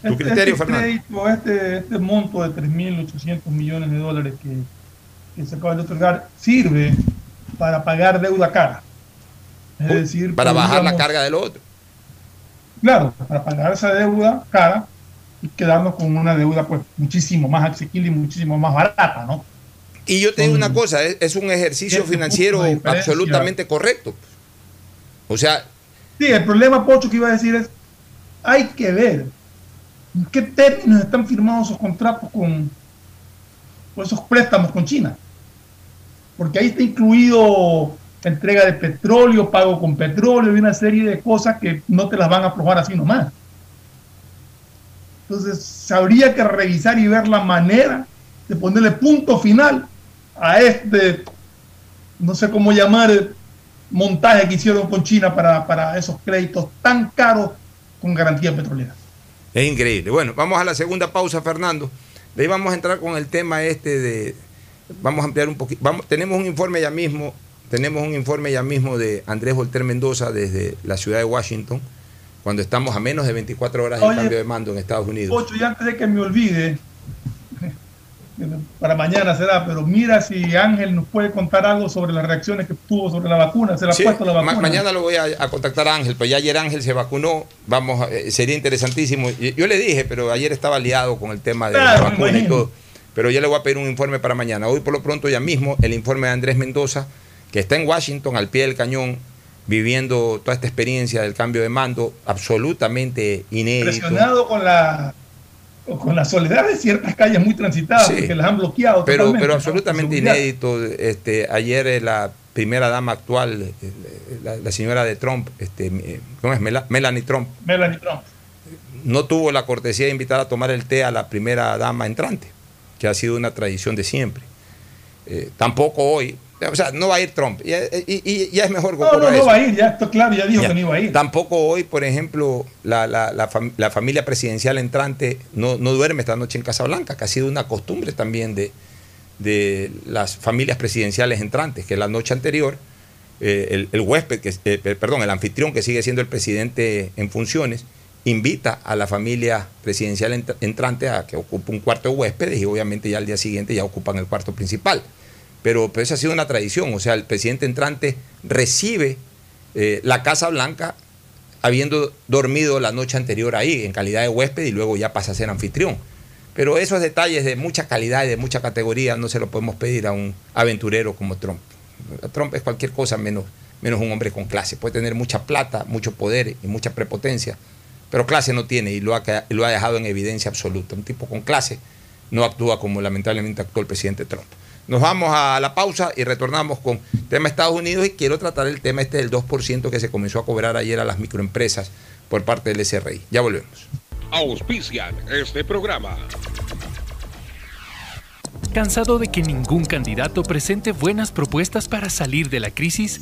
S15: Tu
S16: Este,
S15: criterio,
S16: este
S15: Fernando.
S16: crédito, este, este monto de 3.800 millones de dólares que, que se acaba de otorgar sirve para pagar deuda cara. Es decir,
S15: Para bajar la carga del otro.
S16: Claro, para pagar esa deuda cara y quedarnos con una deuda pues muchísimo más asequible y muchísimo más barata, ¿no?
S15: Y yo te digo una cosa, es, es un ejercicio financiero absolutamente correcto. O sea,
S16: Sí, el problema, Pocho, que iba a decir es, hay que ver en qué términos están firmados esos contratos con, con esos préstamos con China. Porque ahí está incluido entrega de petróleo, pago con petróleo y una serie de cosas que no te las van a aflojar así nomás. Entonces, habría que revisar y ver la manera de ponerle punto final a este, no sé cómo llamar, montaje que hicieron con China para, para esos créditos tan caros con garantía petrolera.
S15: es increíble. Bueno, vamos a la segunda pausa, Fernando. De ahí vamos a entrar con el tema este de. Vamos a ampliar un poquito. Vamos, tenemos un informe ya mismo. Tenemos un informe ya mismo de Andrés Volter Mendoza desde la ciudad de Washington, cuando estamos a menos de 24 horas del
S16: Oye,
S15: cambio de mando en Estados Unidos.
S16: Ocho, y antes de que me olvide, para mañana será, pero mira si Ángel nos puede contar algo sobre las reacciones que tuvo sobre la vacuna, se la ha puesto la
S15: ma-
S16: vacuna.
S15: mañana lo voy a, a contactar a Ángel, pues ya ayer Ángel se vacunó, vamos, eh, sería interesantísimo. Yo le dije, pero ayer estaba liado con el tema de
S16: Claro,
S15: la vacuna y todo. Pero ya le voy a pedir un informe para mañana. Hoy por lo pronto ya mismo el informe de Andrés Mendoza, que está en Washington, al pie del cañón, viviendo toda esta experiencia del cambio de mando, absolutamente inédito.
S16: Impresionado con la con la soledad de ciertas calles muy transitadas,
S15: Sí.
S16: porque las han bloqueado.
S15: Pero,
S16: totalmente,
S15: pero absolutamente inédito. Este, ayer eh, la primera dama actual, eh, la, la señora de Trump, este, ¿cómo es? Mela- Melanie Trump,
S16: Melanie Trump.
S15: no tuvo la cortesía de invitar a tomar el té a la primera dama entrante, que ha sido una tradición de siempre. Eh, tampoco hoy, o sea, no va a ir Trump, y, y- y ya es mejor
S16: No, no, no va a ir, ya está claro, ya dijo
S15: Ya.
S16: que no iba a ir.
S15: Tampoco hoy, por ejemplo, la, la- la fam- la familia presidencial entrante no, no duerme esta noche en Casa Blanca, que ha sido una costumbre también de, de las familias presidenciales entrantes, que la noche anterior eh, el, el huésped, que, eh, per- perdón, el anfitrión que sigue siendo el presidente en funciones, invita a la familia presidencial ent- entrante a que ocupe un cuarto de huéspedes y obviamente ya al día siguiente ya ocupan el cuarto principal. Pero, pero esa ha sido una tradición, o sea, el presidente entrante recibe eh, la Casa Blanca habiendo dormido la noche anterior ahí en calidad de huésped y luego ya pasa a ser anfitrión. Pero esos detalles de mucha calidad y de mucha categoría no se lo podemos pedir a un aventurero como Trump. Trump es cualquier cosa menos, menos un hombre con clase. Puede tener mucha plata, mucho poder y mucha prepotencia, pero clase no tiene y lo ha, ca- lo ha dejado en evidencia absoluta. Un tipo con clase no actúa como lamentablemente actuó el presidente Trump. Nos vamos a la pausa y retornamos con tema Estados Unidos y quiero tratar el tema este del 2% que se comenzó a cobrar ayer a las microempresas por parte del SRI. Ya volvemos.
S27: Auspician este programa.
S19: ¿Cansado de que ningún candidato presente buenas propuestas para salir de la crisis?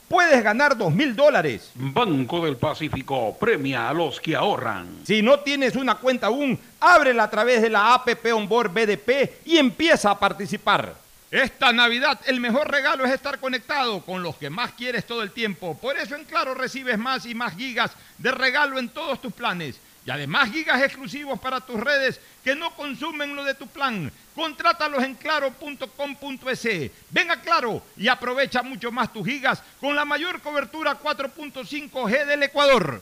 S15: puedes ganar dos mil dólares.
S27: Banco del Pacífico premia a los que ahorran.
S15: Si no tienes una cuenta aún, ábrela a través de la APP Onboard BDP y empieza a participar. Esta Navidad el mejor regalo es estar conectado con los que más quieres todo el tiempo. Por eso en Claro recibes más y más gigas de regalo en todos tus planes. Y además gigas exclusivos para tus redes que no consumen lo de tu plan. Contrátalos en claro.com.es. Ven a Claro y aprovecha mucho más tus gigas con la mayor cobertura 4.5G del Ecuador.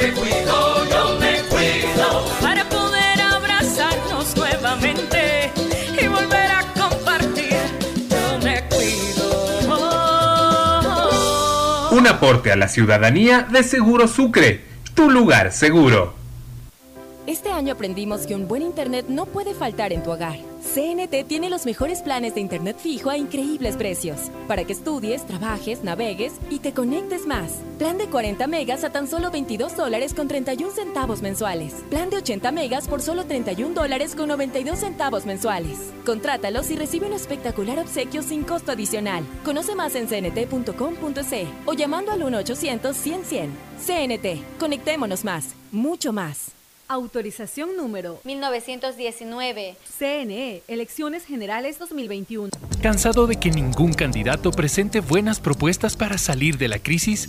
S32: Me cuido, yo me cuido.
S33: Para poder abrazarnos nuevamente y volver a compartir, yo me cuido.
S7: Un aporte a la ciudadanía de Seguro Sucre, tu lugar seguro.
S29: Este año aprendimos que un buen internet no puede faltar en tu hogar. CNT tiene los mejores planes de internet fijo a increíbles precios, para que estudies, trabajes, navegues y te conectes más. Plan de 40 megas a tan solo 22 dólares con 31 centavos mensuales. Plan de 80 megas por solo 31 dólares con 92 centavos mensuales. Contrátalos y recibe un espectacular obsequio sin costo adicional. Conoce más en cnt.com.c o llamando al 1-800-100-100. CNT, conectémonos más, mucho más.
S9: Autorización número
S12: 1919.
S9: CNE, Elecciones Generales 2021.
S19: ¿Cansado de que ningún candidato presente buenas propuestas para salir de la crisis?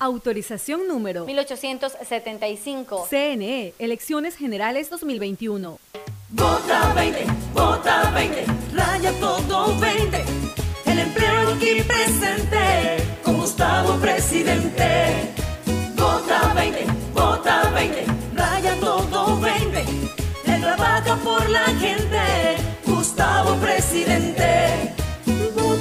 S9: Autorización número
S12: 1875.
S9: CNE, Elecciones Generales 2021.
S32: Vota 20, vota 20, raya todo 20. El empleo aquí presente, con Gustavo presidente. Vota 20, vota 20, raya todo 20. Él trabaja por la gente, Gustavo presidente.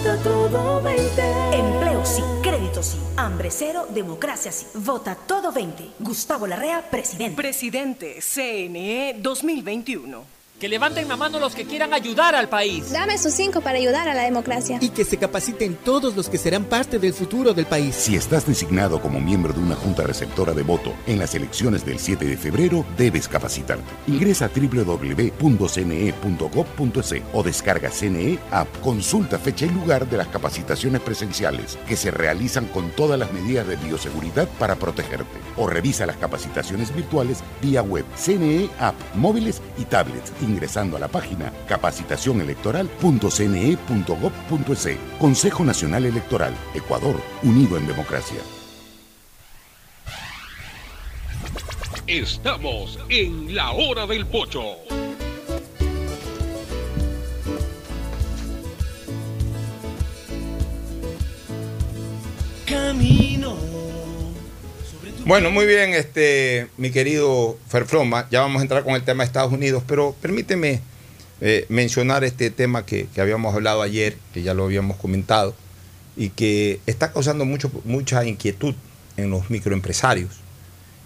S32: Vota todo 20.
S26: Empleo sí, crédito sí, hambre cero, democracia sí. Vota todo 20. Gustavo Larrea, presidente. Presidente CNE 2021.
S11: Que levanten la mano los que quieran ayudar al país.
S12: Dame sus cinco para ayudar a la democracia.
S25: Y que se capaciten todos los que serán parte del futuro del país.
S20: Si estás designado como miembro de una junta receptora de voto en las elecciones del 7 de febrero, debes capacitarte. Ingresa a www.cne.gov.es o descarga CNE App. Consulta fecha y lugar de las capacitaciones presenciales que se realizan con todas las medidas de bioseguridad para protegerte. O revisa las capacitaciones virtuales vía web, CNE App, móviles y tablets ingresando a la página capacitacionelectoral.cne.gov.es. Consejo Nacional Electoral, Ecuador, unido en democracia.
S27: Estamos en la hora del pocho.
S32: Camino.
S15: Bueno, muy bien, este, mi querido Ferfloma, ya vamos a entrar con el tema de Estados Unidos, pero permíteme eh, mencionar este tema que, habíamos hablado ayer, que ya lo habíamos comentado, y que está causando mucho, mucha inquietud en los microempresarios.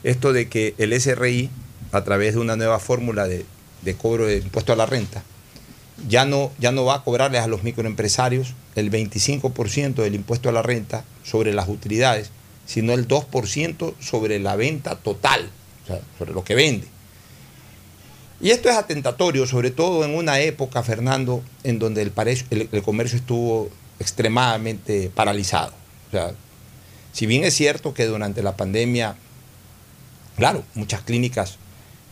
S15: Esto de que el SRI, a través de una nueva fórmula de, de cobro de impuesto a la renta, ya no, ya no va a cobrarles a los microempresarios el 25% del impuesto a la renta sobre las utilidades, sino el 2% sobre la venta total, o sea, sobre lo que vende. Y esto es atentatorio, sobre todo en una época, Fernando, en donde el, comercio estuvo extremadamente paralizado. O sea, si bien es cierto que durante la pandemia, claro, muchas clínicas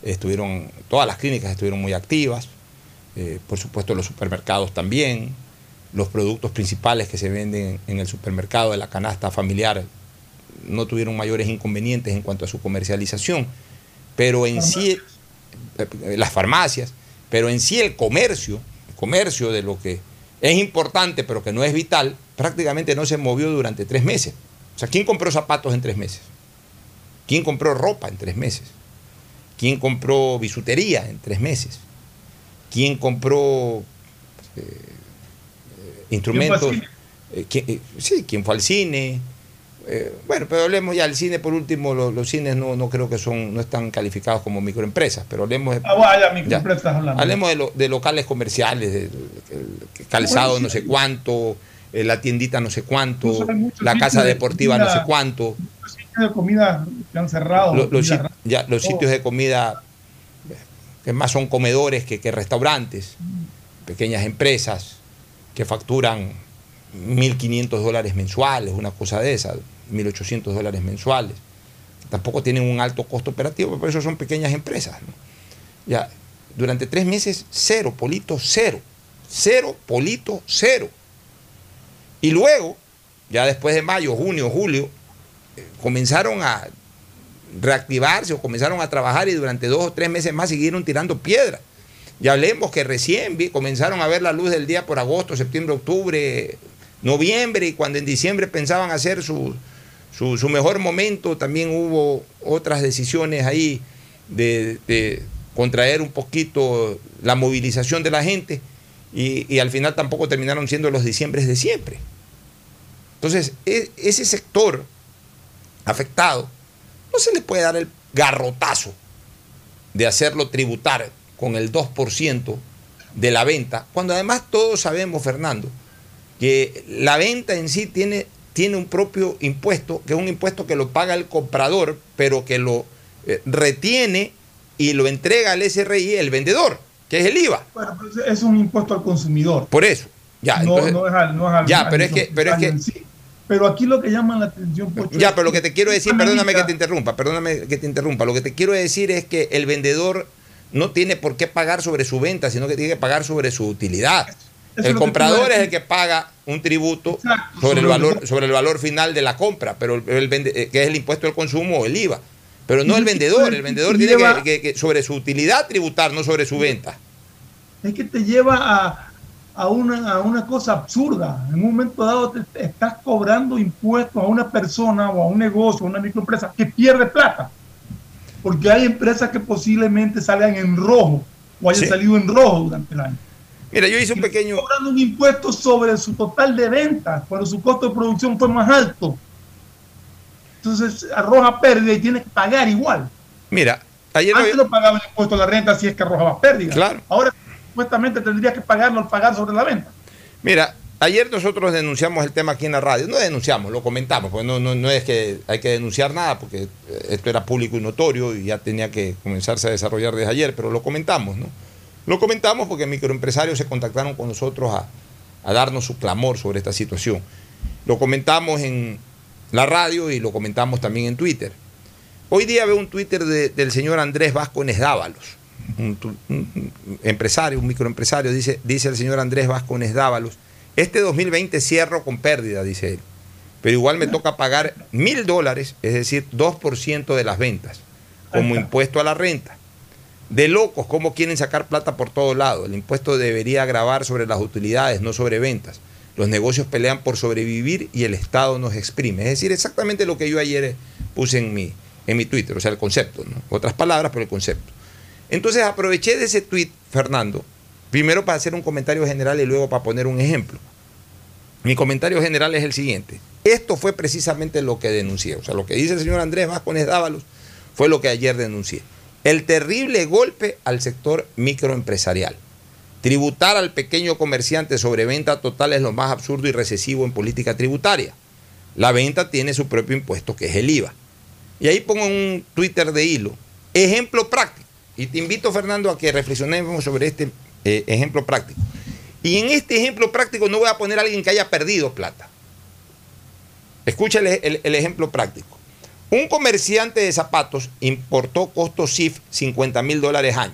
S15: estuvieron, todas las clínicas estuvieron muy activas, eh, por supuesto los supermercados también, los productos principales que se venden en el supermercado de la canasta familiar no tuvieron mayores inconvenientes en cuanto a su comercialización, pero en sí, eh, eh, las farmacias, pero en sí el comercio, el comercio de lo que es importante pero que no es vital, prácticamente no se movió durante tres meses. O sea, ¿quién compró zapatos en tres meses? ¿Quién compró ropa en tres meses? ¿Quién compró bisutería en tres meses? ¿Quién compró eh, instrumentos?
S16: ¿Quién fue al
S15: Eh, ¿quién- eh, sí, ¿quién fue al cine? Eh, bueno, pero hablemos ya del cine por último, lo- los, cines no, no creo que son, no están calificados como microempresas, pero hablemos de,
S16: Ah, vaya, microempresas hablando.
S15: Hablemos de, lo- de locales comerciales, de, calzado
S16: Bueno,
S15: no sé cuánto, eh, la tiendita no sé cuánto, la casa deportiva no sé cuánto,
S16: sitios de comida que han cerrado.
S15: lo- los, sit- ya, los sitios de comida que más son comedores que, que restaurantes, pequeñas empresas que facturan 1.500 dólares mensuales, una cosa de esa, 1.800 dólares mensuales. Tampoco tienen un alto costo operativo, pero por eso son pequeñas empresas. Ya, durante tres meses, cero, polito, cero. Cero, polito, cero. Y luego, ya después de mayo, junio, julio, eh, comenzaron a reactivarse o comenzaron a trabajar y durante dos o tres meses más siguieron tirando piedras. Ya hablemos que recién comenzaron a ver la luz del día por agosto, septiembre, octubre, noviembre, y cuando en diciembre pensaban hacer su, su, su mejor momento, también hubo otras decisiones ahí de, contraer un poquito la movilización de la gente y, y al final tampoco terminaron siendo los diciembres de siempre. Entonces, e- ese sector afectado no se le puede dar el garrotazo de hacerlo tributar con el 2% de la venta, cuando además todos sabemos, Fernando, que la venta en sí tiene, tiene un propio impuesto, que es un impuesto que lo paga el comprador, pero que lo eh, retiene y lo entrega al SRI el vendedor, que es el IVA.
S16: Bueno, pues es un impuesto al consumidor.
S15: Por eso. Ya,
S16: no,
S15: entonces-
S16: no es al, no es al-
S15: ya,
S16: al
S15: pero es que- pero es que-
S16: sí. Pero aquí lo que llama la atención, Pocho,
S15: Ya, pero lo que te quiero decir, perdóname que te interrumpa, perdóname que te interrumpa. Lo que te quiero decir es que el vendedor no tiene por qué pagar sobre su venta, sino que tiene que pagar sobre su utilidad. El comprador es el que paga un tributo
S16: Exacto,
S15: sobre el valor sobre el valor final de la compra, pero el, vende- eh, que es el impuesto del consumo o el IVA. Pero no el vendedor, el vendedor tiene que-
S16: lleva-
S15: que, que sobre su utilidad tributar, no sobre su venta.
S16: es que te lleva a, a, una, a una cosa absurda. En un momento dado te, te estás cobrando impuestos a una persona o a un negocio, a una microempresa que pierde plata. Porque hay empresas que posiblemente salgan en rojo o hayan
S15: Sí.
S16: salido en rojo durante el año.
S15: Mira, yo hice un pequeño
S16: Cobrando un impuesto sobre su total de ventas, cuando su costo de producción fue más alto. Entonces arroja pérdida y tienes que pagar igual.
S15: Mira, ayer
S16: Antes no pagaba el impuesto a la renta si es que arrojaba pérdida.
S15: Claro.
S16: Ahora supuestamente tendrías que pagarlo al pagar sobre la venta.
S15: Mira, ayer nosotros denunciamos el tema aquí en la radio. No denunciamos, lo comentamos, porque no, no, no es que hay que denunciar nada, porque esto era público y notorio y ya tenía que comenzarse a desarrollar desde ayer, pero lo comentamos, ¿no? Lo comentamos porque microempresarios se contactaron con nosotros a, a darnos su clamor sobre esta situación. Lo comentamos en la radio y lo comentamos también en Twitter. Hoy día veo un Twitter de- del señor Andrés Vasco Dávalos. un- un empresario, un microempresario, dice, dice el señor Andrés Vascones Dávalos, este 2020 cierro con pérdida, dice él, pero igual me toca pagar mil dólares, es decir, 2% de las ventas, como impuesto a la renta. De locos, ¿cómo quieren sacar plata por todo lado? El impuesto debería grabar sobre las utilidades, no sobre ventas. Los negocios pelean por sobrevivir y el Estado nos exprime. Es decir, exactamente lo que yo ayer puse en mi, en mi Twitter, o sea, el concepto, ¿no? Otras palabras, pero el concepto. Entonces aproveché de ese tweet, Fernando, primero para hacer un comentario general y luego para poner un ejemplo. Mi comentario general es el siguiente. Esto fue precisamente lo que denuncié. O sea, lo que dice el señor Andrés Vázquez Dávalos fue lo que ayer denuncié. El terrible golpe al sector microempresarial. Tributar al pequeño comerciante sobre venta total es lo más absurdo y recesivo en política tributaria. La venta tiene su propio impuesto, que es el IVA. Y ahí pongo un Twitter de hilo. Ejemplo práctico. Y te invito, Fernando, a que reflexionemos sobre este eh, ejemplo práctico. Y en este ejemplo práctico no voy a poner a alguien que haya perdido plata. El- el ejemplo práctico. Un comerciante de zapatos importó costo SIF 50 mil dólares año.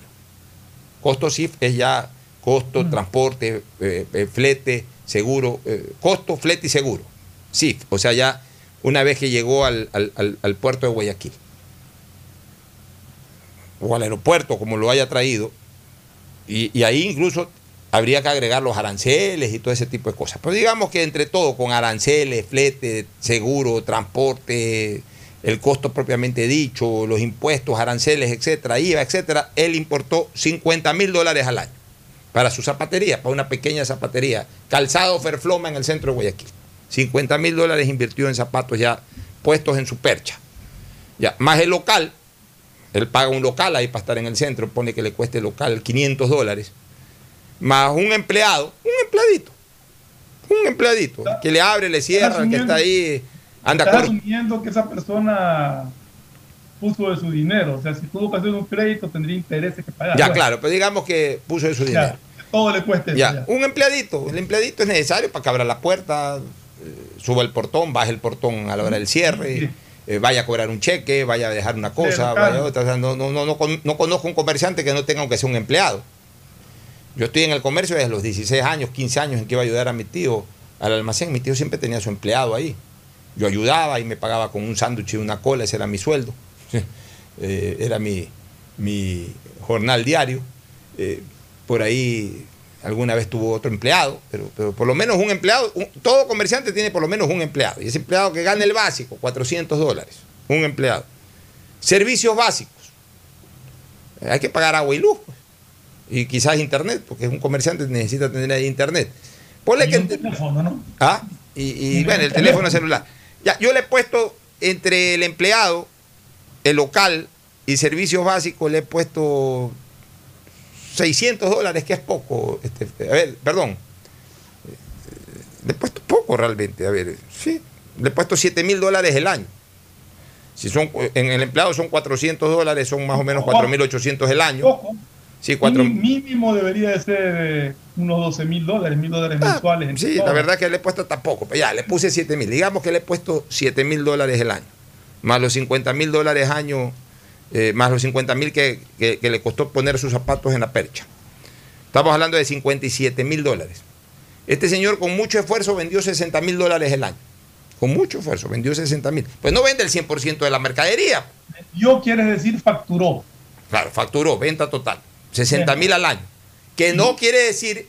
S15: Costo SIF es ya costo, transporte, eh, eh, flete, seguro, eh, costo, flete y seguro. SIF, o sea, ya una vez que llegó al, al- al- al puerto de Guayaquil o al aeropuerto, como lo haya traído, y, y ahí incluso habría que agregar los aranceles y todo ese tipo de cosas. Pero digamos que entre todo, con aranceles, flete, seguro, transporte, el costo propiamente dicho, los impuestos, aranceles, etcétera, IVA, etcétera, él importó 50 mil dólares al año para su zapatería, para una pequeña zapatería, calzado Ferfloma en el centro de Guayaquil. 50 mil dólares invirtió en zapatos ya puestos en su percha. Ya, más el local, él paga un local ahí para estar en el centro, pone que le cueste el local 500 dólares, más un empleado, un empleadito, un empleadito, que le abre, le cierra, que está ahí, anda
S16: Estás asumiendo que esa persona puso de su dinero. O sea, si tuvo que hacer un crédito, tendría intereses que pagar.
S15: Ya,
S16: Bueno,
S15: claro, pero digamos que puso de su dinero.
S16: ya, todo le cuesta eso,
S15: Ya, un empleadito. El empleadito es necesario para que abra la puerta, eh, suba el portón, baje el portón a la hora del cierre, eh, vaya a cobrar un cheque, vaya a dejar una cosa, vaya a otra. O sea, no, no, no, no conozco un comerciante que no tenga aunque sea un empleado. Yo estoy en el comercio desde los 16 años, 15 años en que iba a ayudar a mi tío al almacén. Mi tío siempre tenía su empleado ahí. Yo ayudaba y me pagaba con un sándwich y una cola, ese era mi sueldo. Eh, era mi, mi jornal diario. Eh, por ahí alguna vez tuvo otro empleado, pero, pero por lo menos un empleado, un- todo comerciante tiene por lo menos un empleado. Y ese empleado que gana el básico, 400 dólares, un empleado. Servicios básicos. Eh, Hay que pagar agua y luz. pues. Y quizás internet, porque un comerciante necesita tener ahí internet. Ponle que...
S16: teléfono, ¿no?
S15: Ah, y, y, bueno, el teléfono celular. Ya, yo le he puesto entre el empleado, el local y servicios básicos, le he puesto 600 dólares, que es poco. Este, a ver, perdón. Le he puesto poco realmente, a ver, sí. Le he puesto 7 mil dólares el año. Si son, en el empleado son 400 dólares, son más o menos 4.800 el año. Sí, cuatro,
S16: Mínimo, debería de ser eh, unos 12 mil dólares, mil dólares mensuales.
S15: Ah, Sí,
S16: todo.
S15: la verdad que le he puesto tampoco. Pero ya, le puse 7 mil. Digamos que le he puesto 7 mil dólares el año. Más los 50 mil dólares año, eh, más los 50 mil que, que- que le costó poner sus zapatos en la percha. Estamos hablando de 57 mil dólares. Este señor con mucho esfuerzo vendió 60 mil dólares el año. Con mucho esfuerzo, vendió 60 mil. Pues no vende el 100% de la mercadería.
S16: Yo quieres decir facturó.
S15: Claro, facturó, venta total. 60 mil al año. Que no quiere decir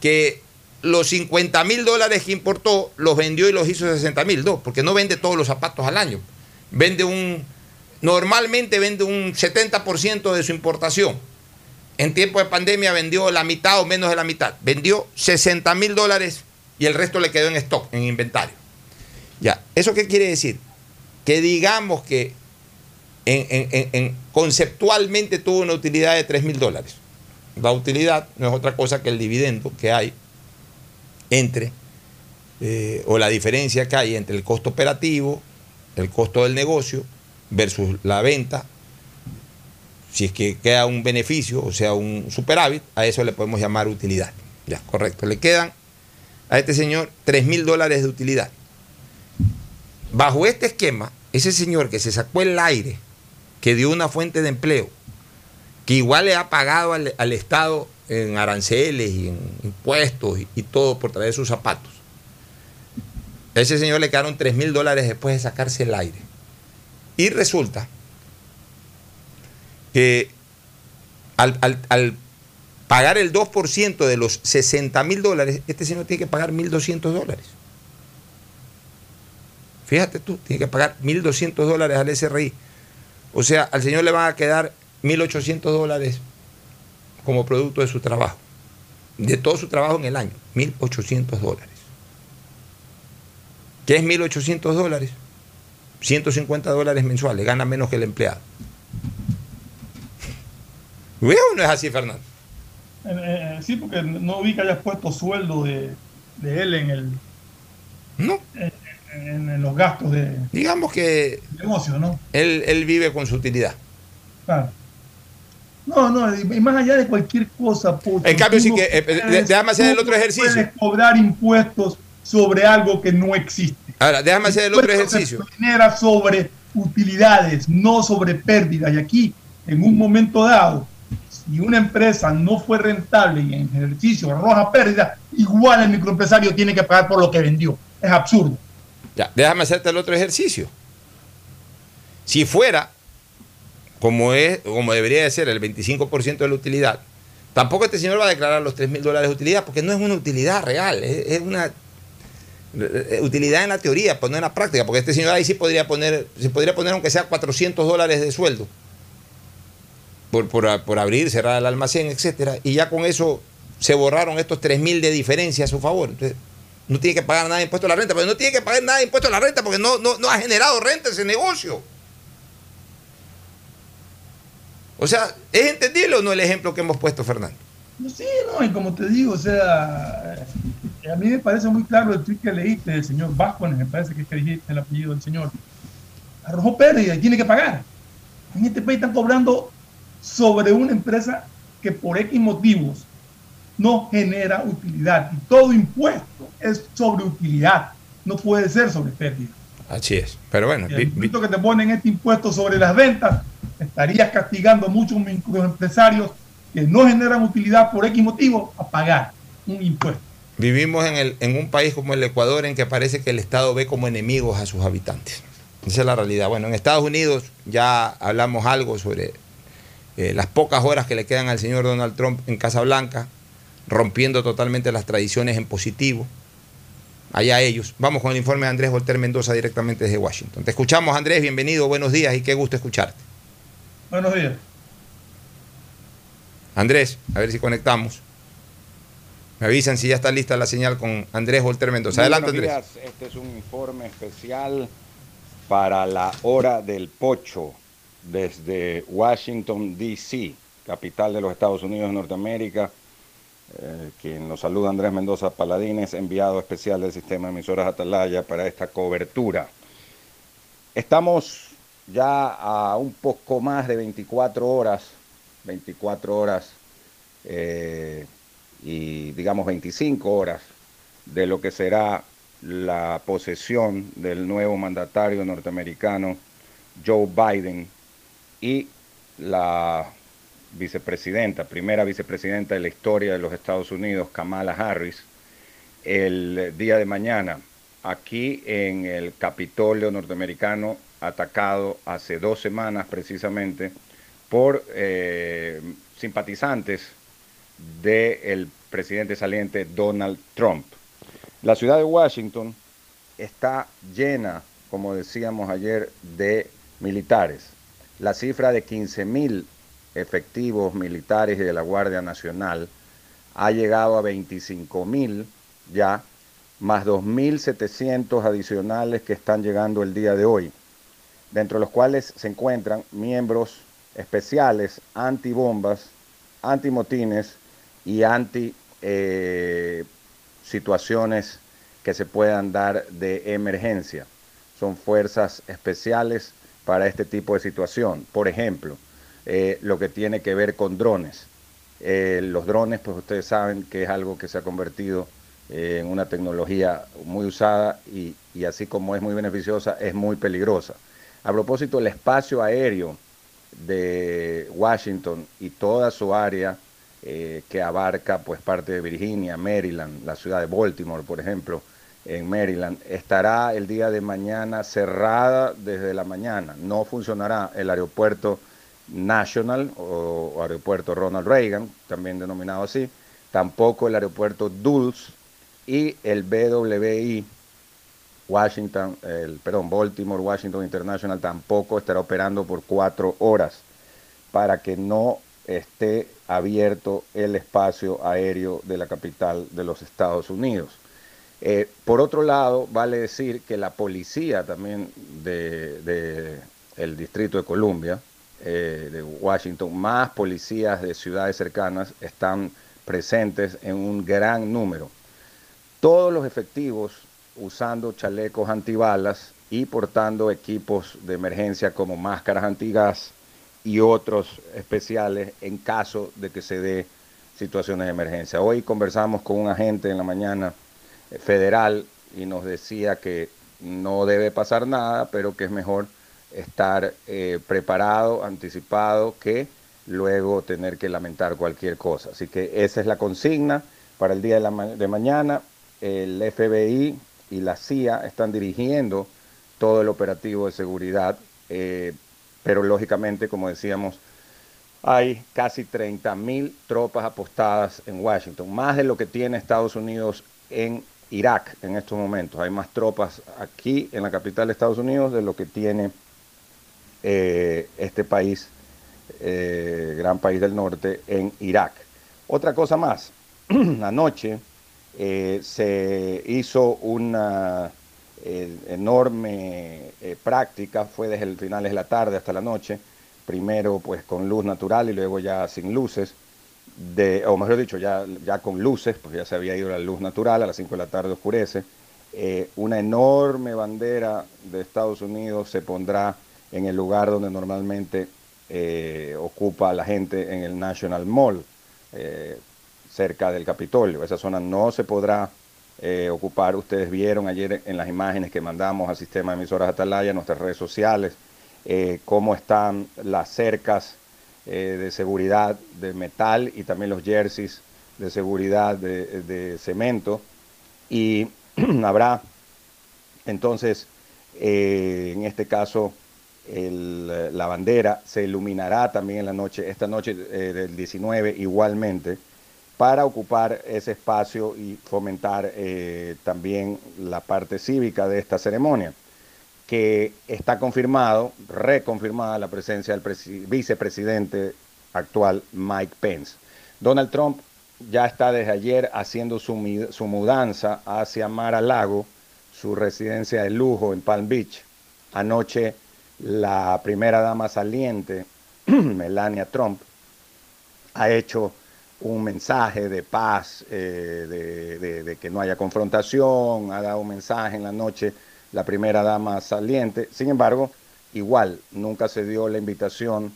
S15: que los 50 mil dólares que importó los vendió y los hizo 60 mil. No, porque no vende todos los zapatos al año. Vende un. Normalmente vende un 70% de su importación. En tiempo de pandemia vendió la mitad o menos de la mitad. Vendió 60 mil dólares y el resto le quedó en stock, en inventario. Ya, ¿eso qué quiere decir? Que digamos que en, en- en- en- conceptualmente tuvo una utilidad de 3 mil dólares. La utilidad no es otra cosa que el dividendo que hay entre, eh, o la diferencia que hay entre el costo operativo, el costo del negocio, versus la venta. Si es que queda un beneficio, o sea, un superávit, a eso le podemos llamar utilidad. Ya, correcto. Le quedan a este señor 3 mil dólares de utilidad. Bajo este esquema, ese señor que se sacó el aire, que dio una fuente de empleo, que igual le ha pagado al, al Estado en aranceles y en impuestos y, todo por traer sus zapatos. A ese señor le quedaron 3 mil dólares después de sacarse el aire. Y resulta que al, al- al pagar el 2% de los 60 mil dólares, este señor tiene que pagar 1.200 dólares. Fíjate tú, tiene que pagar 1.200 dólares al SRI. O sea, al señor le van a quedar 1.800 dólares como producto de su trabajo. De todo su trabajo en el año. 1.800 dólares. ¿Qué es 1.800 dólares? 150 dólares mensuales. Gana menos que el empleado. ¿Ves o no es así, Fernando?
S16: Eh, eh, sí, porque no vi que hayas puesto sueldo de, de él en el.
S15: No.
S16: En- los gastos de
S15: Digamos que
S16: negocio, ¿no?
S15: él, él vive con su utilidad.
S16: Claro. No, no, y más allá de cualquier cosa, Pocho,
S15: En cambio, sí que, eh,
S16: puedes-
S15: déjame hacer el otro ejercicio.
S16: Puedes cobrar impuestos sobre algo que no existe.
S15: Ahora, déjame hacer el otro ejercicio.
S16: Se genera sobre utilidades, no sobre pérdidas. Y aquí, en un momento dado, si una empresa no fue rentable y en ejercicio arroja pérdida, igual el microempresario tiene que pagar por lo que vendió. Es absurdo.
S15: Ya, déjame hacerte el otro ejercicio. Si fuera, como, es, como debería de ser, el 25% de la utilidad, tampoco este señor va a declarar los 3 mil dólares de utilidad, porque no es una utilidad real, es, una eh, utilidad en la teoría, pues no en la práctica, porque este señor ahí sí podría poner, se podría poner aunque sea 400 dólares de sueldo por, por, por abrir, cerrar el almacén, etcétera, y ya con eso se borraron estos 3 mil de diferencia a su favor. Entonces, no tiene que pagar nada de impuesto a la renta, pero no tiene que pagar nada de impuesto a la renta porque no, no, no ha generado renta ese negocio. O sea, ¿es entendible o no el ejemplo que hemos puesto, Fernando?
S16: Sí, no, y como te digo, o sea, a mí me parece muy claro el tweet que leíste del señor Vascones, me parece que es que el apellido del señor. Arrojó pérdida y tiene que pagar. En este país están cobrando sobre una empresa que por X motivos no genera utilidad. Y todo impuesto es sobre utilidad, no puede ser sobre pérdida.
S15: Así es. Pero bueno,
S16: Y el momento que te ponen este impuesto sobre las ventas, estarías castigando a muchos microempresarios que no generan utilidad por X motivo a pagar un impuesto.
S15: vivimos en, el, en un país como el Ecuador en que parece que el Estado ve como enemigos a sus habitantes. Esa es la realidad. Bueno, en Estados Unidos ya hablamos algo sobre eh, las pocas horas que le quedan al señor Donald Trump en Casa Blanca, rompiendo totalmente las tradiciones en positivo. Allá ellos. Vamos con el informe de Andrés Volter Mendoza directamente desde Washington. Te escuchamos, Andrés. Bienvenido, buenos días y qué gusto escucharte.
S16: Buenos días.
S15: Andrés, a ver si conectamos. Me avisan si ya está lista la señal con Andrés Volter Mendoza. Adelante, Andrés.
S34: buenos días. Este es un informe especial para la hora del pocho desde Washington, D.C., capital de los Estados Unidos de Norteamérica. Eh, quien nos saluda Andrés Mendoza Paladines, enviado especial del sistema de emisoras Atalaya para esta cobertura. Estamos ya a un poco más de 24 horas, 24 horas eh, y digamos 25 horas de lo que será la posesión del nuevo mandatario norteamericano Joe Biden y la vicepresidenta, primera vicepresidenta de la historia de los Estados Unidos, Kamala Harris, el día de mañana aquí en el Capitolio norteamericano, atacado hace dos semanas precisamente por eh, simpatizantes del presidente saliente Donald Trump. La ciudad de Washington está llena, como decíamos ayer, de militares. La cifra de 15 mil efectivos militares de la Guardia Nacional ha llegado a 25 mil ya, más 2.700 adicionales que están llegando el día de hoy, dentro de los cuales se encuentran miembros especiales antibombas, antimotines y anti eh, situaciones que se puedan dar de emergencia. Son fuerzas especiales para este tipo de situación. Por ejemplo, eh, lo que tiene que ver con drones. Eh, los drones, pues ustedes saben que es algo que se ha convertido eh, en una tecnología muy usada y, y así como es muy beneficiosa, es muy peligrosa. A propósito, el espacio aéreo de Washington y toda su área que abarca pues parte de Virginia, Maryland, la ciudad de Baltimore, por ejemplo, en Maryland, estará el día de mañana cerrada desde la mañana. No funcionará el aeropuerto National o, aeropuerto Ronald Reagan, también denominado así, tampoco el aeropuerto Dulles y el BWI Washington, el, perdón, Baltimore Washington International tampoco estará operando por cuatro horas para que no esté abierto el espacio aéreo de la capital de los Estados Unidos. Eh, por otro lado, vale decir que la policía también de, de el Distrito de Columbia, eh, de Washington, más policías de ciudades cercanas están presentes en un gran número. Todos los efectivos usando chalecos antibalas y portando equipos de emergencia como máscaras antigas y otros especiales en caso de que se dé situaciones de emergencia. Hoy conversamos con un agente en la mañana eh, federal y nos decía que no debe pasar nada, pero que es mejor estar eh, preparado, anticipado, que luego tener que lamentar cualquier cosa. Así que esa es la consigna para el día de, mañana. El FBI y la CIA están dirigiendo todo el operativo de seguridad, eh, pero lógicamente, como decíamos, hay casi 30 mil tropas apostadas en Washington, más de lo que tiene Estados Unidos en Irak en estos momentos. Hay más tropas aquí en la capital de Estados Unidos de lo que tiene eh, este país, eh, gran país del norte, en Irak. Otra cosa más, anoche eh, se hizo una enorme práctica, fue desde el finales de la tarde hasta la noche, primero pues con luz natural y luego ya sin luces, de, o mejor dicho, ya, ya con luces, porque ya se había ido la luz natural, a las 5 de la tarde oscurece. Una enorme bandera de Estados Unidos se pondrá en el lugar donde normalmente eh, ocupa la gente en el National Mall, eh, cerca del Capitolio. Esa zona no se podrá eh, ocupar. Ustedes vieron ayer en las imágenes que mandamos al sistema de emisoras Atalaya, nuestras redes sociales, cómo están las cercas de seguridad de metal y también los jerseys de seguridad de, cemento. Y habrá entonces, en este caso, el- la bandera se iluminará también en la noche, esta noche eh, del 19 igualmente, para ocupar ese espacio y fomentar eh, también la parte cívica de esta ceremonia, que está confirmado, reconfirmada la presencia del presi- vicepresidente actual Mike Pence. Donald Trump ya está desde ayer haciendo su, su mudanza hacia Mar a Lago, su residencia de lujo en Palm Beach. Anoche la primera dama saliente, Melania Trump, ha hecho un mensaje de paz, eh, de, que no haya confrontación, ha dado un mensaje en la noche la primera dama saliente. Sin embargo, igual, nunca se dio la invitación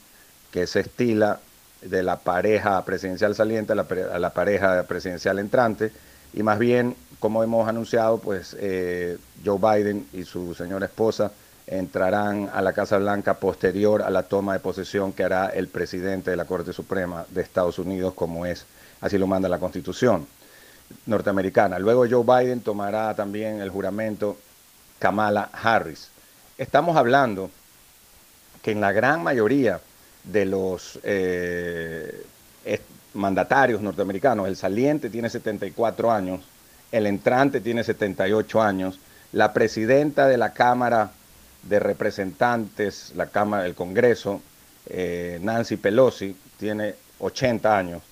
S34: que se estila de la pareja presidencial saliente a la, a la pareja presidencial entrante, y más bien, como hemos anunciado, pues eh, Joe Biden y su señora esposa entrarán a la Casa Blanca posterior a la toma de posesión que hará el presidente de la Corte Suprema de Estados Unidos, como es, así lo manda la Constitución norteamericana. Luego Joe Biden tomará también el juramento Kamala Harris. Estamos hablando que en la gran mayoría de los eh, mandatarios norteamericanos, el saliente tiene 74 años, el entrante tiene 78 años, la presidenta de la Cámara de Representantes, la Cámara del Congreso, eh, Nancy Pelosi, tiene 80 años,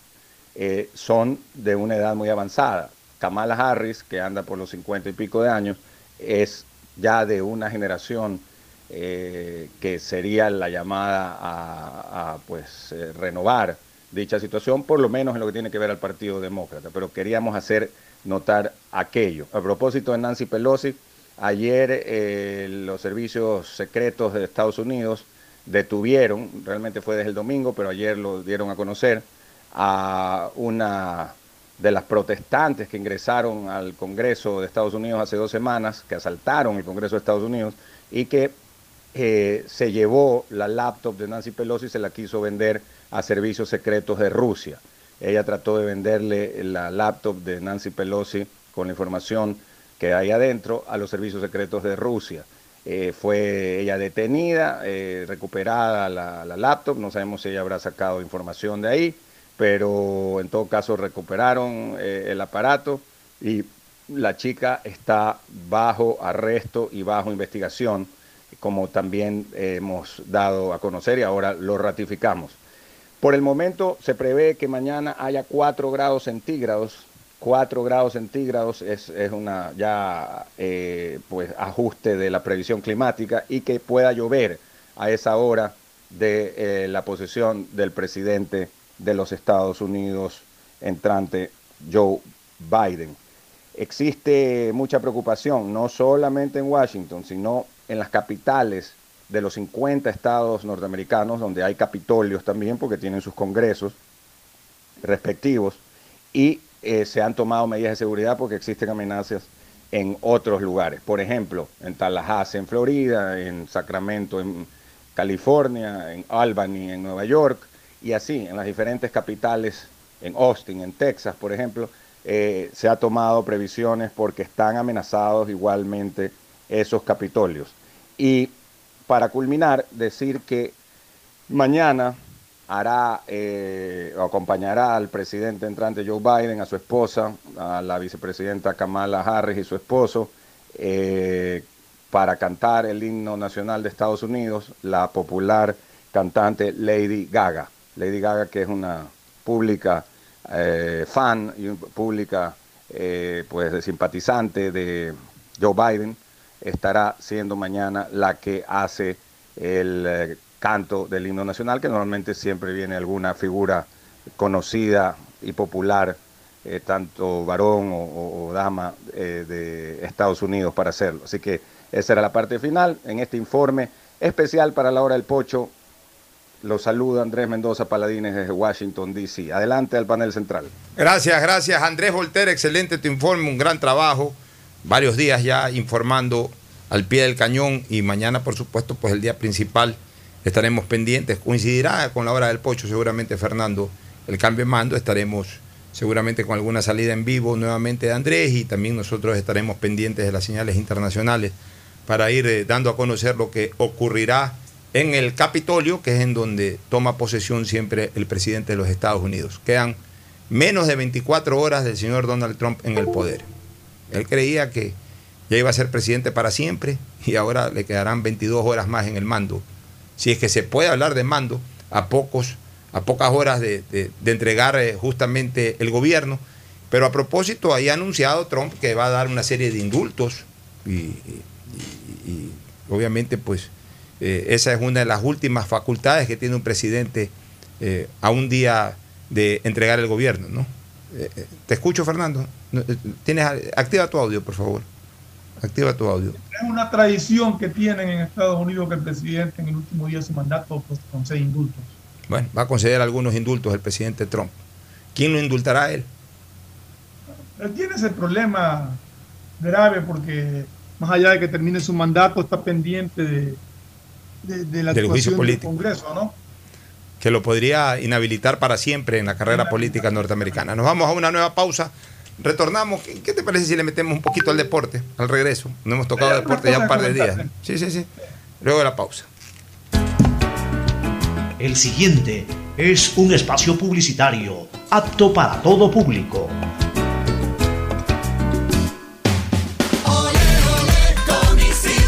S34: eh, son de una edad muy avanzada. Kamala Harris, que anda por los 50 y pico de años, es ya de una generación eh, que sería la llamada a, a, pues renovar dicha situación, por lo menos en lo que tiene que ver al Partido Demócrata. Pero queríamos hacer notar aquello. A propósito de Nancy Pelosi, ayer eh, los servicios secretos de Estados Unidos detuvieron, realmente fue desde el domingo, pero ayer lo dieron a conocer, a una de las protestantes que ingresaron al Congreso de Estados Unidos hace dos semanas, que asaltaron el Congreso de Estados Unidos y que eh, se llevó la laptop de Nancy Pelosi y se la quiso vender a servicios secretos de Rusia. Ella trató de venderle la laptop de Nancy Pelosi con la información que hay adentro a los servicios secretos de Rusia. Eh, fue ella detenida, eh, recuperada la, la, laptop, no sabemos si ella habrá sacado información de ahí, pero en todo caso recuperaron eh, el aparato y la chica está bajo arresto y bajo investigación, como también hemos dado a conocer y ahora lo ratificamos. Por el momento se prevé que mañana haya 4 grados centígrados. 4 grados centígrados es, es una ya eh, pues ajuste de la previsión climática y que pueda llover a esa hora de eh, la posesión del presidente de los Estados Unidos entrante Joe Biden. Existe mucha preocupación, no solamente en Washington, sino en las capitales de los 50 estados norteamericanos, donde hay capitolios también, porque tienen sus congresos respectivos, y eh, se han tomado medidas de seguridad porque existen amenazas en otros lugares. Por ejemplo, en Tallahassee, en Florida, en Sacramento, en California, en Albany, en Nueva York, y así en las diferentes capitales, en Austin, en Texas, por ejemplo, eh, se ha tomado previsiones porque están amenazados igualmente esos capitolios. Y para culminar, decir que mañana hará eh, acompañará al presidente entrante Joe Biden, a su esposa, a la vicepresidenta Kamala Harris y su esposo, eh, para cantar el himno nacional de Estados Unidos, la popular cantante Lady Gaga. Lady Gaga, que es una pública eh, fan y pública eh, pues simpatizante de Joe Biden, estará siendo mañana la que hace el canto del himno nacional, que normalmente siempre viene alguna figura conocida y popular, eh, tanto varón o, dama eh, de Estados Unidos para hacerlo. Así que esa era la parte final en este informe especial para la hora del pocho. Los saluda Andrés Mendoza Paladines desde Washington, D.C. Adelante al panel central.
S15: Gracias, gracias Andrés Volter, excelente tu informe, un gran trabajo. Varios días ya informando al pie del cañón y mañana, por supuesto, pues el día principal estaremos pendientes. Coincidirá con la hora del pocho, seguramente, Fernando, el cambio de mando. Estaremos seguramente con alguna salida en vivo nuevamente de Andrés y también nosotros estaremos pendientes de las señales internacionales para ir eh, dando a conocer lo que ocurrirá en el Capitolio, que es en donde toma posesión siempre el presidente de los Estados Unidos. Quedan menos de 24 horas del señor Donald Trump en el poder. Él creía que ya iba a ser presidente para siempre y ahora le quedarán 22 horas más en el mando. Si es que se puede hablar de mando a pocos, a pocas horas de, entregar eh, justamente el gobierno. Pero a propósito, ahí ha anunciado Trump que va a dar una serie de indultos y, obviamente pues eh, esa es una de las últimas facultades que tiene un presidente eh, a un día de entregar el gobierno, ¿no? Te escucho, Fernando. Tienes, activa tu audio, por favor. Activa tu audio.
S16: Es una tradición que tienen en Estados Unidos que el presidente en el último día de su mandato pues, concede indultos.
S15: Bueno, va a conceder algunos indultos el presidente Trump. ¿Quién lo indultará a él?
S16: Él tiene ese problema grave porque más allá de que termine su mandato está pendiente de, de, de la
S15: Del juicio
S16: actuación del
S15: político.
S16: Congreso, ¿no?
S15: que lo podría inhabilitar para siempre en la carrera política norteamericana. Nos vamos a una nueva pausa. Retornamos. ¿Qué qué te parece si le metemos un poquito al deporte al regreso? No hemos tocado
S16: Eh,
S15: deporte ya un par de días. Sí, sí, sí. Luego de la pausa.
S35: El siguiente es un espacio publicitario apto para todo público.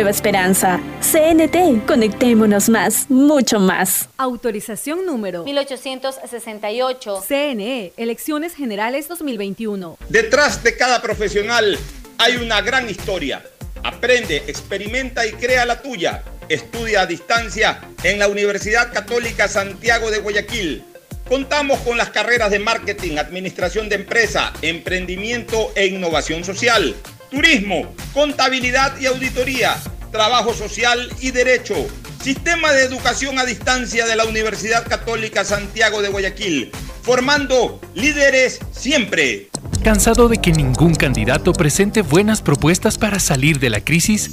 S8: nueva esperanza. CNT, conectémonos más, mucho más.
S9: Autorización número
S36: 1868.
S9: CNE, Elecciones Generales 2021.
S4: Detrás de cada profesional hay una gran historia. Aprende, experimenta y crea la tuya. Estudia a distancia en la Universidad Católica Santiago de Guayaquil. Contamos con las carreras de marketing, administración de empresa, emprendimiento e innovación social, turismo, contabilidad y auditoría, trabajo social y derecho. Sistema de educación a distancia de la Universidad Católica Santiago de Guayaquil, formando líderes siempre.
S19: ¿Cansado de que ningún candidato presente buenas propuestas para salir de la crisis?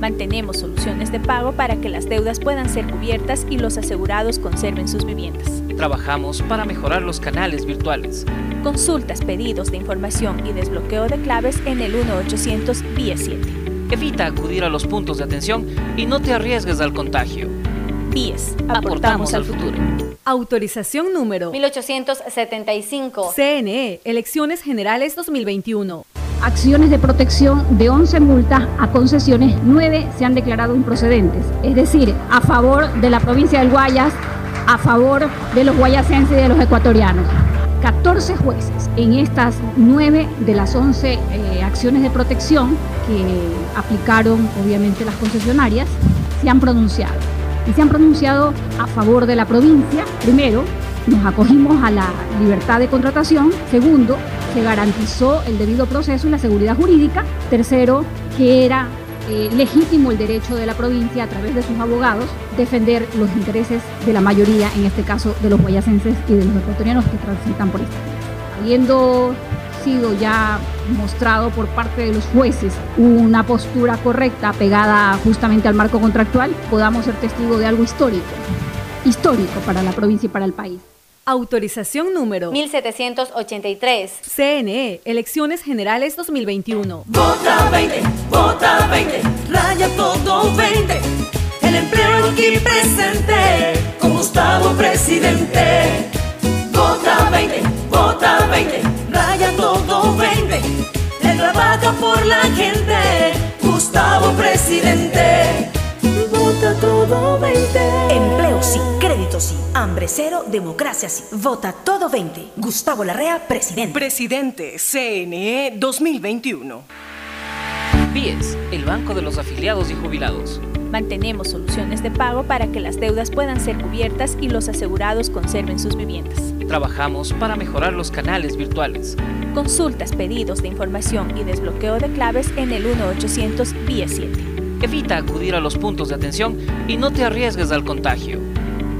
S12: Mantenemos soluciones de pago para que las deudas puedan ser cubiertas y los asegurados conserven sus viviendas.
S11: Trabajamos para mejorar los canales virtuales.
S12: Consultas, pedidos de información y desbloqueo de claves en el 1800 BIES 7.
S11: Evita acudir a los puntos de atención y no te arriesgues al contagio.
S12: BIES, aportamos, al futuro.
S9: Autorización número
S36: 1875.
S9: CNE, Elecciones Generales 2021
S14: acciones de protección de 11 multas a concesiones, 9 se han declarado improcedentes. Es decir, a favor de la provincia del Guayas, a favor de los guayasenses y de los ecuatorianos. 14 jueces en estas 9 de las 11 eh, acciones de protección que aplicaron obviamente las concesionarias se han pronunciado. Y se han pronunciado a favor de la provincia, primero, nos acogimos a la libertad de contratación. Segundo, se garantizó el debido proceso y la seguridad jurídica. Tercero, que era eh, legítimo el derecho de la provincia a través de sus abogados defender los intereses de la mayoría, en este caso de los guayacenses y de los ecuatorianos que transitan por esta. Habiendo sido ya mostrado por parte de los jueces una postura correcta pegada justamente al marco contractual, podamos ser testigos de algo histórico, histórico para la provincia y para el país.
S9: Autorización número
S36: 1783.
S9: CNE, Elecciones Generales 2021.
S26: Vota 20, vota 20, raya todo 20. El empleo aquí presente, con Gustavo presidente. Vota 20, vota 20, raya todo 20. Él trabaja por la gente, Gustavo presidente. Vota todo 20.
S37: Sí, crédito sí, hambre cero, democracia sí. Vota todo 20. Gustavo Larrea, presidente. Presidente, CNE 2021.
S11: BIES, el Banco de los Afiliados y Jubilados.
S12: Mantenemos soluciones de pago para que las deudas puedan ser cubiertas y los asegurados conserven sus viviendas.
S11: Trabajamos para mejorar los canales virtuales.
S12: Consultas, pedidos de información y desbloqueo de claves en el 1800 BIES 7.
S11: Evita acudir a los puntos de atención y no te arriesgues al contagio.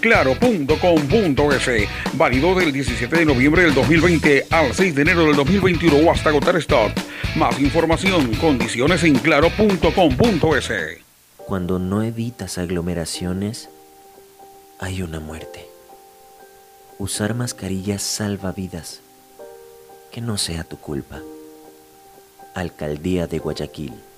S27: claro.com.es. Válido del 17 de noviembre del 2020 al 6 de enero del 2021 o hasta agotar stock. Más información, condiciones en claro.com.es. Cuando no evitas aglomeraciones, hay una muerte. Usar mascarillas salva vidas. Que no sea tu culpa. Alcaldía de Guayaquil.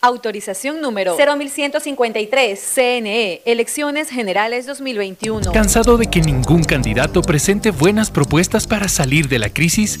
S9: Autorización número
S36: 0153.
S9: CNE, Elecciones Generales 2021.
S19: ¿Cansado de que ningún candidato presente buenas propuestas para salir de la crisis?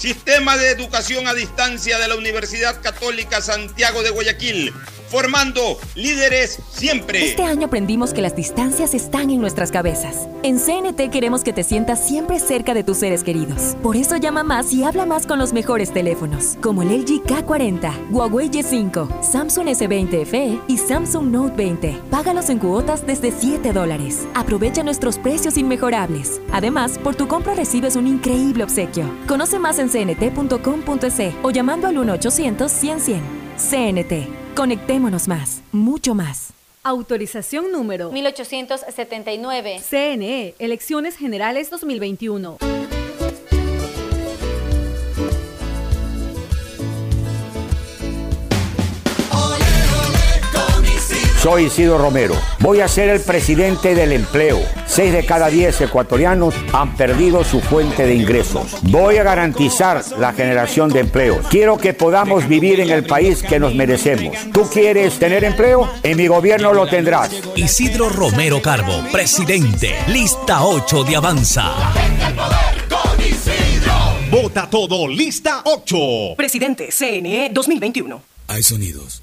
S4: Sistema de Educación a Distancia de la Universidad Católica Santiago de Guayaquil, formando líderes siempre.
S29: Este año aprendimos que las distancias están en nuestras cabezas. En CNT queremos que te sientas siempre cerca de tus seres queridos. Por eso llama más y habla más con los mejores teléfonos, como el LG K40, Huawei Y5, Samsung S20 FE y Samsung Note 20. Págalos en cuotas desde 7 dólares. Aprovecha nuestros precios inmejorables. Además, por tu compra recibes un increíble obsequio. Conoce más en cnt.com.es o llamando al 1-800-100-100. CNT. Conectémonos más, mucho más.
S9: Autorización número
S36: 1879.
S9: CNE, Elecciones Generales 2021.
S38: Soy Isidro Romero. Voy a ser el presidente del empleo. Seis de cada diez ecuatorianos han perdido su fuente de ingresos. Voy a garantizar la generación de empleos. Quiero que podamos vivir en el país que nos merecemos. ¿Tú quieres tener empleo? En mi gobierno lo tendrás.
S39: Isidro Romero Carbo, presidente. Lista 8 de Avanza.
S40: Vota todo, lista 8.
S26: Presidente CNE 2021.
S41: Hay sonidos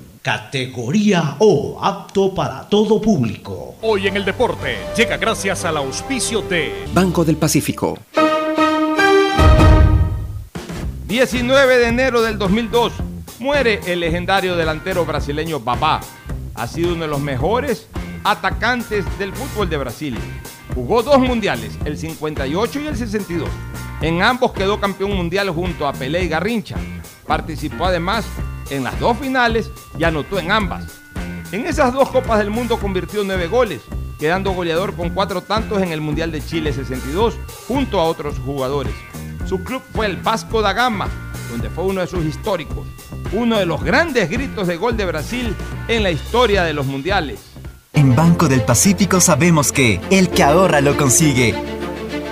S35: categoría O, apto para todo público.
S27: Hoy en el deporte llega gracias al auspicio de
S42: Banco del Pacífico.
S4: 19 de enero del 2002 muere el legendario delantero brasileño Babá. Ha sido uno de los mejores atacantes del fútbol de Brasil. Jugó dos mundiales, el 58 y el 62. En ambos quedó campeón mundial junto a Pelé y Garrincha. Participó además en las dos finales y anotó en ambas. En esas dos Copas del Mundo convirtió nueve goles, quedando goleador con cuatro tantos en el Mundial de Chile 62 junto a otros jugadores. Su club fue el Vasco da Gama, donde fue uno de sus históricos, uno de los grandes gritos de gol de Brasil en la historia de los mundiales.
S5: En Banco del Pacífico sabemos que el que ahorra lo consigue.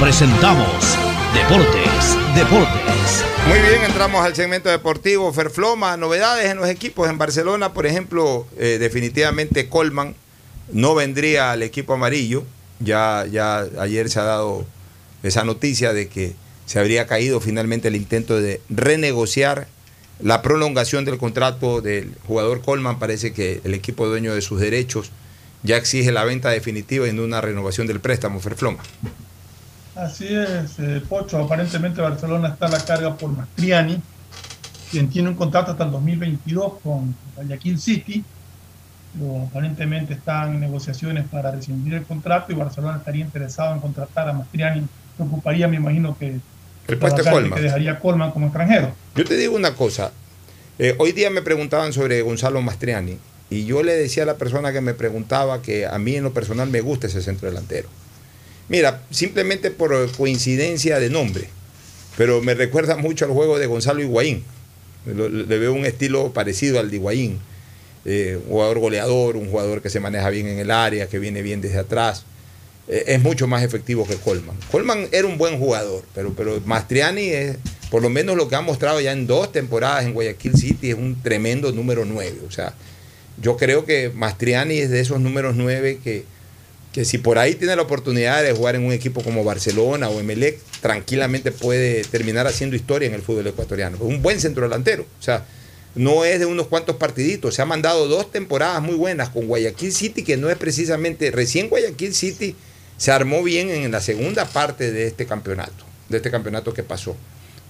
S35: presentamos Deportes, Deportes.
S4: Muy bien, entramos al segmento deportivo. Ferfloma, novedades en los equipos. En Barcelona, por ejemplo, eh, definitivamente Colman no vendría al equipo amarillo. Ya, ya ayer se ha dado esa noticia de que se habría caído finalmente el intento de renegociar
S15: la prolongación del contrato del jugador Colman. Parece que el equipo dueño de sus derechos ya exige la venta definitiva no una renovación del préstamo, Ferfloma.
S16: Así es, eh, Pocho. Aparentemente Barcelona está a la carga por Mastriani, quien tiene un contrato hasta el 2022 con Guayaquil City. Pero aparentemente están en negociaciones para rescindir el contrato y Barcelona estaría interesado en contratar a Mastriani. Se ocuparía, me imagino que
S15: el puesto Colman.
S16: que dejaría Colman como extranjero.
S15: Yo te digo una cosa. Eh, hoy día me preguntaban sobre Gonzalo Mastriani y yo le decía a la persona que me preguntaba que a mí en lo personal me gusta ese centro delantero. Mira, simplemente por coincidencia de nombre, pero me recuerda mucho al juego de Gonzalo Higuaín. Le veo un estilo parecido al de Higuaín. Eh, un jugador goleador, un jugador que se maneja bien en el área, que viene bien desde atrás. Eh, es mucho más efectivo que Colman. Colman era un buen jugador, pero, pero Mastriani es, por lo menos lo que ha mostrado ya en dos temporadas en Guayaquil City, es un tremendo número 9. O sea, yo creo que Mastriani es de esos números 9 que, que si por ahí tiene la oportunidad de jugar en un equipo como Barcelona o Emelec, tranquilamente puede terminar haciendo historia en el fútbol ecuatoriano. Un buen centro delantero. O sea, no es de unos cuantos partiditos. Se ha mandado dos temporadas muy buenas con Guayaquil City, que no es precisamente. Recién Guayaquil City se armó bien en la segunda parte de este campeonato, de este campeonato que pasó.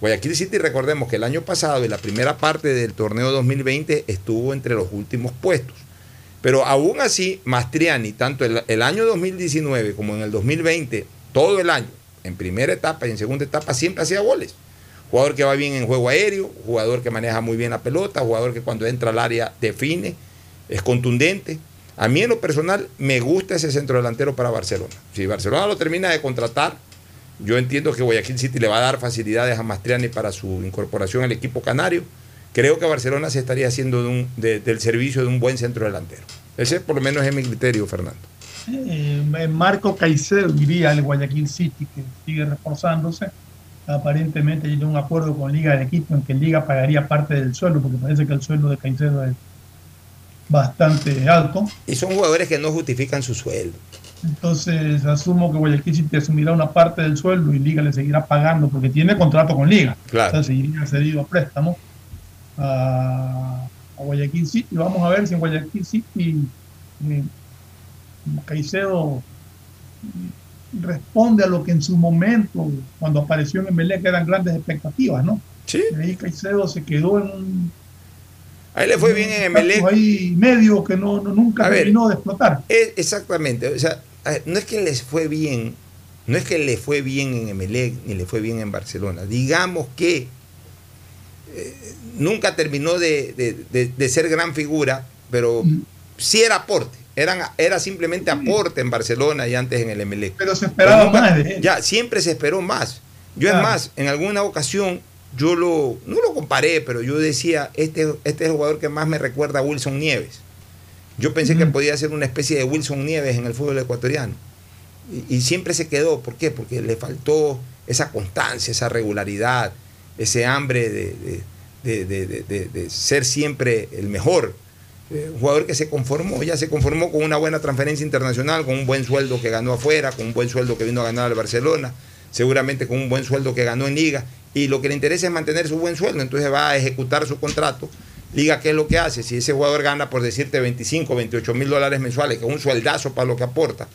S15: Guayaquil City, recordemos que el año pasado y la primera parte del torneo 2020 estuvo entre los últimos puestos. Pero aún así, Mastriani, tanto el, año 2019 como en el 2020, todo el año, en primera etapa y en segunda etapa, siempre hacía goles. Jugador que va bien en juego aéreo, jugador que maneja muy bien la pelota, jugador que cuando entra al área define, es contundente. A mí en lo personal me gusta ese centro delantero para Barcelona. Si Barcelona lo termina de contratar, yo entiendo que Guayaquil City le va a dar facilidades a Mastriani para su incorporación al equipo canario creo que Barcelona se estaría haciendo del servicio de un buen centro delantero. Ese por lo menos es mi criterio, Fernando.
S16: Eh, Marco Caicedo iría al Guayaquil City, que sigue reforzándose. Aparentemente tiene un acuerdo con Liga del equipo en que Liga pagaría parte del sueldo, porque parece que el sueldo de Caicedo es bastante alto.
S15: Y son jugadores que no justifican su sueldo.
S16: Entonces asumo que Guayaquil City asumirá una parte del sueldo y Liga le seguirá pagando porque tiene contrato con Liga.
S15: Claro.
S16: Seguiría cedido a préstamo a, Guayaquil City. Vamos a ver si en Guayaquil City eh, Caicedo responde a lo que en su momento, cuando apareció en Melec, eran grandes expectativas, ¿no?
S15: Sí.
S16: ahí Caicedo se quedó en un.
S15: Ahí le fue bien en Emelec.
S16: Ahí medio que no, nunca terminó de explotar.
S15: exactamente. O sea, no es que les fue bien, no es que le fue bien en Emelec ni le fue bien en Barcelona. Digamos que eh, nunca terminó de, ser gran figura, pero sí era aporte. Eran, era simplemente aporte en Barcelona y antes en el MLE.
S16: Pero se esperaba más
S15: Ya, siempre se esperó más. Yo es más, en alguna ocasión yo lo, no lo comparé, pero yo decía, este, este es el jugador que más me recuerda a Wilson Nieves. Yo pensé que podía ser una especie de Wilson Nieves en el fútbol ecuatoriano. Y, siempre se quedó. ¿Por qué? Porque le faltó esa constancia, esa regularidad, ese hambre de, de, ser siempre el mejor. Eh, un jugador que se conformó, ya se conformó con una buena transferencia internacional, con un buen sueldo que ganó afuera, con un buen sueldo que vino a ganar al Barcelona, seguramente con un buen sueldo que ganó en Liga, y lo que le interesa es mantener su buen sueldo, entonces va a ejecutar su contrato. Liga, ¿qué es lo que hace? Si ese jugador gana, por decirte, 25, 28 mil dólares mensuales, que es un sueldazo para lo que aporta,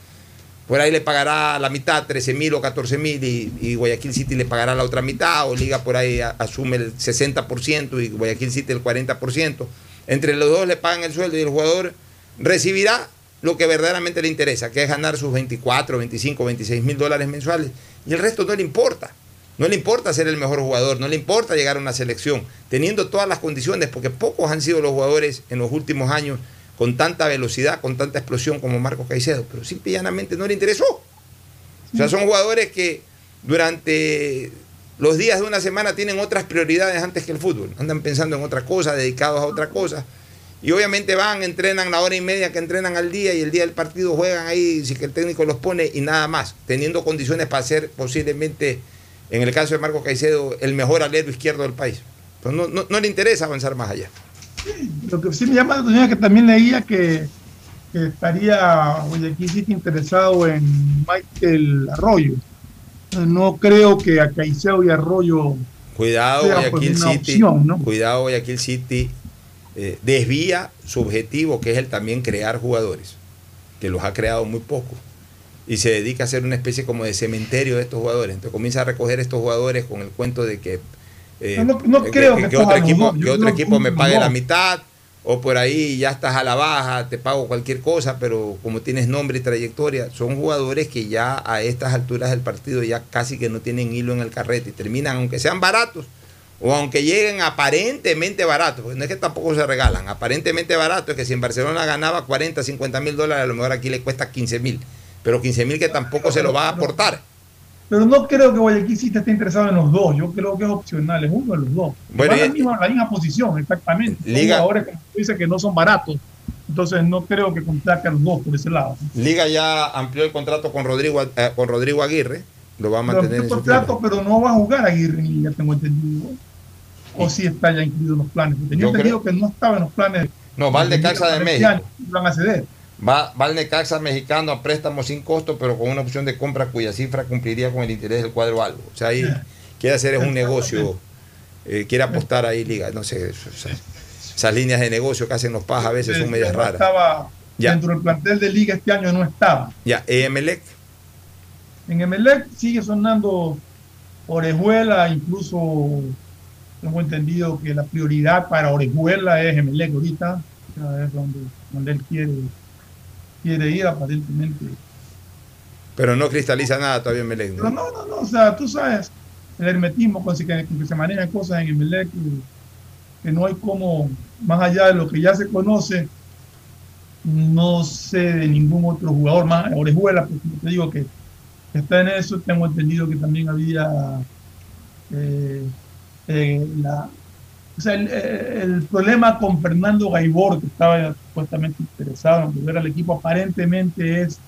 S15: por ahí le pagará la mitad, 13 mil o 14 mil, y, Guayaquil City le pagará la otra mitad, o Liga por ahí asume el 60% y Guayaquil City el 40%. Entre los dos le pagan el sueldo y el jugador recibirá lo que verdaderamente le interesa, que es ganar sus 24, 25, 26 mil dólares mensuales, y el resto no le importa. No le importa ser el mejor jugador, no le importa llegar a una selección, teniendo todas las condiciones, porque pocos han sido los jugadores en los últimos años con tanta velocidad, con tanta explosión como Marco Caicedo, pero simple y llanamente no le interesó. O sea, son jugadores que durante los días de una semana tienen otras prioridades antes que el fútbol. Andan pensando en otra cosa, dedicados a otra cosa. Y obviamente van, entrenan la hora y media que entrenan al día y el día del partido juegan ahí, si que el técnico los pone y nada más, teniendo condiciones para ser posiblemente, en el caso de Marco Caicedo, el mejor alero izquierdo del país. Entonces no le interesa avanzar más allá.
S16: Lo que sí me llama la atención es que también leía que, estaría Guayaquil City interesado en Michael Arroyo. No creo que a Caicedo y Arroyo
S15: Cuidado,
S16: sea,
S15: Guayaquil
S16: pues, una
S15: City.
S16: opción, ¿no?
S15: Cuidado, Guayaquil City eh, desvía su objetivo, que es el también crear jugadores, que los ha creado muy poco. Y se dedica a hacer una especie como de cementerio de estos jugadores. Entonces comienza a recoger estos jugadores con el cuento de que, eh,
S16: No, no- creo
S15: que,
S16: que
S15: que
S16: coja
S15: otro equipo, que otro equipo me pague la mitad, o por ahí ya estás a la baja, te pago cualquier cosa, pero como tienes nombre y trayectoria, son jugadores que ya a estas alturas del partido ya casi que no tienen hilo en el carrete y terminan, aunque sean baratos, o aunque lleguen aparentemente baratos, porque no es que tampoco se regalan, aparentemente baratos, es que si en Barcelona ganaba 40, 50 mil dólares, a lo mejor aquí le cuesta 15 mil, pero 15 mil que tampoco se lo va a aportar.
S16: Pero no creo que Guayaquil City esté interesado en los dos. Yo creo que es opcional, es uno de los dos.
S15: Bueno,
S16: Van
S15: y-
S16: la, misma, la misma posición, exactamente.
S15: Liga-
S16: jugadores, como tú dices, que no son baratos. Entonces no creo que contrate a los dos por ese lado.
S15: Liga ya amplió el contrato con Rodrigo, eh, con Rodrigo Aguirre, lo va a mantener en su
S16: contrato, pero no va a jugar Aguirre, ni ya tengo entendido. O si está ya incluido en los planes. Tenía entendido que no estaba en los planes.
S15: No, va al Necaxa de
S16: Este
S15: México.
S16: Van a ceder.
S15: Va, va al Necaxa mexicano a préstamo sin costo, pero con una opción de compra cuya cifra cumpliría con el interés del cuadro algo. O sea, ahí quiere hacer es un negocio, eh, quiere apostar ahí, liga. No sé, eso- o sea, esas líneas de negocio que hacen los pajas a veces son medias raras.
S16: Estaba
S15: Ya.
S16: dentro del plantel de liga este año, no estaba.
S15: Ya, Emelec,
S16: En Emelec sigue sonando Orejuela, incluso tengo entendido que la prioridad para Orejuela es Emelec ahorita, es donde, donde él quiere, quiere ir aparentemente.
S15: pero no cristaliza nada todavía Emelec. ¿no?
S16: Pero no, no, no, o sea, tú sabes, el hermetismo con que, con que se manejan cosas en Emelec, que, que no hay como, más allá de lo que ya se conoce, no sé de ningún otro jugador más, Orejuela, porque como te digo que que está en eso, tengo entendido que también había eh, eh, la, o sea, el, el problema con Fernando Gaibor, que estaba supuestamente interesado en volver al equipo, aparentemente es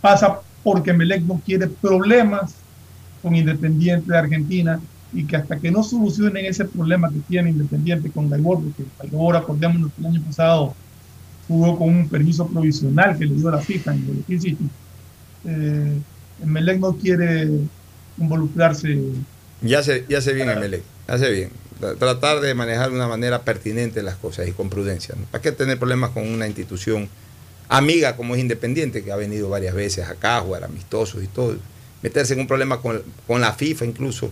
S16: pasa porque Melec no quiere problemas con Independiente de Argentina y que hasta que no solucionen ese problema que tiene Independiente con Gaibor, porque Gaibor, acordémonos que el año pasado jugó con un permiso provisional que le dio la FIFA en Guayaquil City. Eh, Melec no quiere involucrarse.
S15: Ya se, ya se bien Emelec, hace bien. Tra- Tratar de manejar de una manera pertinente las cosas y con prudencia. ¿no? ¿Para qué tener problemas con una institución amiga como es Independiente, que ha venido varias veces acá a jugar amistosos y todo? Meterse en un problema con, con la FIFA incluso.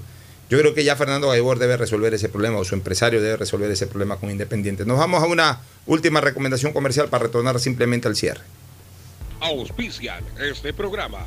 S15: Yo creo que ya Fernando Gaibor debe resolver ese problema o su empresario debe resolver ese problema con Independiente. Nos vamos a una última recomendación comercial para retornar simplemente al cierre.
S27: Auspician este programa.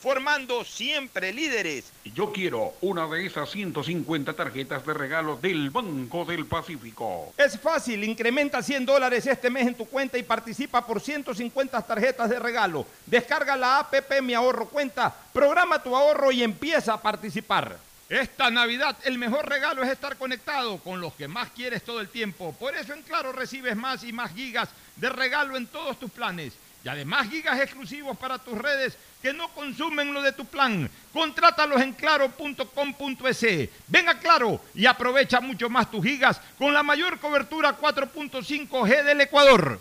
S4: formando siempre líderes.
S27: Yo quiero una de esas 150 tarjetas de regalo del Banco del Pacífico.
S4: Es fácil, incrementa 100 dólares este mes en tu cuenta y participa por 150 tarjetas de regalo. Descarga la APP Mi Ahorro Cuenta, programa tu ahorro y empieza a participar. Esta Navidad el mejor regalo es estar conectado con los que más quieres todo el tiempo. Por eso en Claro recibes más y más gigas de regalo en todos tus planes. Y además gigas exclusivos para tus redes que no consumen lo de tu plan. Contrátalos en claro.com.es. Ven a Claro y aprovecha mucho más tus gigas con la mayor cobertura 4.5G del Ecuador.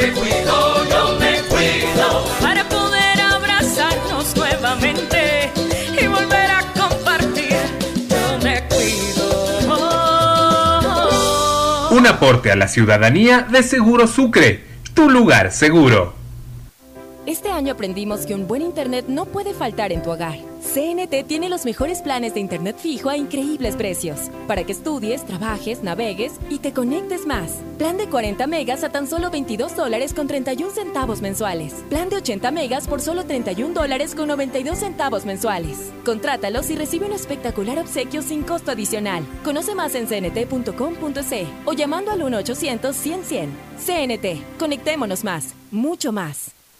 S43: Me cuido, yo me cuido para poder abrazarnos nuevamente y volver a compartir. Yo me cuido.
S7: Un aporte a la ciudadanía de Seguro Sucre, tu lugar seguro.
S29: Este año aprendimos que un buen internet no puede faltar en tu hogar. CNT tiene los mejores planes de internet fijo a increíbles precios, para que estudies, trabajes, navegues y te conectes más. Plan de 40 megas a tan solo 22 dólares con 31 centavos mensuales. Plan de 80 megas por solo 31 dólares con 92 centavos mensuales. Contrátalos y recibe un espectacular obsequio sin costo adicional. Conoce más en cnt.com.c o llamando al 1-800-100-100. CNT, conectémonos más, mucho más.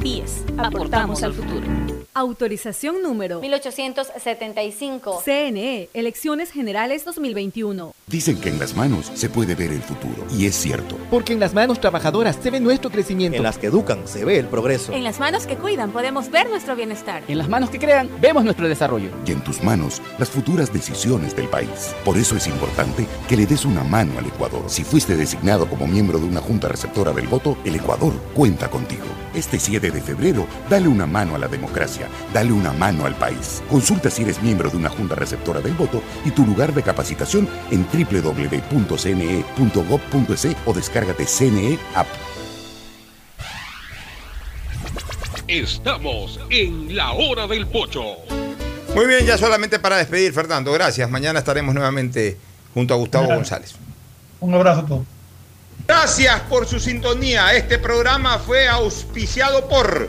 S12: BIES, aportamos al futuro.
S9: Autorización número
S36: 1875.
S9: CNE, Elecciones Generales 2021.
S20: Dicen que en las manos se puede ver el futuro, y es cierto.
S44: Porque en las manos trabajadoras se ve nuestro crecimiento.
S45: En las que educan se ve el progreso.
S36: En las manos que cuidan podemos ver nuestro bienestar.
S44: En las manos que crean vemos nuestro desarrollo.
S20: Y en tus manos las futuras decisiones del país. Por eso es importante que le des una mano al Ecuador. Si fuiste designado como miembro de una junta receptora del voto, el Ecuador cuenta contigo. Este 7 de febrero, dale una mano a la democracia, dale una mano al país. Consulta si eres miembro de una junta receptora del voto y tu lugar de capacitación en www.cne.gov.es o descárgate CNE App.
S27: Estamos en la hora del pocho.
S15: Muy bien, ya solamente para despedir, Fernando. Gracias. Mañana estaremos nuevamente junto a Gustavo
S16: Gracias.
S15: González.
S16: Un abrazo a todos.
S4: Gracias por su sintonía. Este programa fue auspiciado por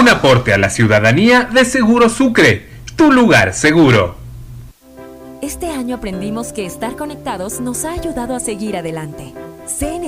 S7: Un aporte a la ciudadanía de Seguro Sucre, tu lugar seguro.
S29: Este año aprendimos que estar conectados nos ha ayudado a seguir adelante.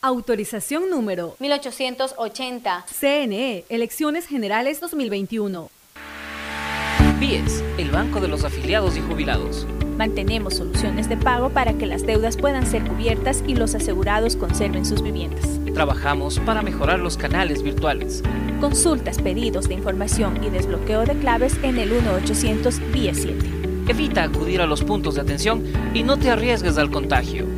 S9: Autorización número
S36: 1880.
S9: CNE, Elecciones Generales 2021.
S11: BIES, el Banco de los Afiliados y Jubilados.
S12: Mantenemos soluciones de pago para que las deudas puedan ser cubiertas y los asegurados conserven sus viviendas.
S11: Trabajamos para mejorar los canales virtuales.
S12: Consultas, pedidos de información y desbloqueo de claves en el 1-800 BIES 7.
S11: Evita acudir a los puntos de atención y no te arriesgues al contagio.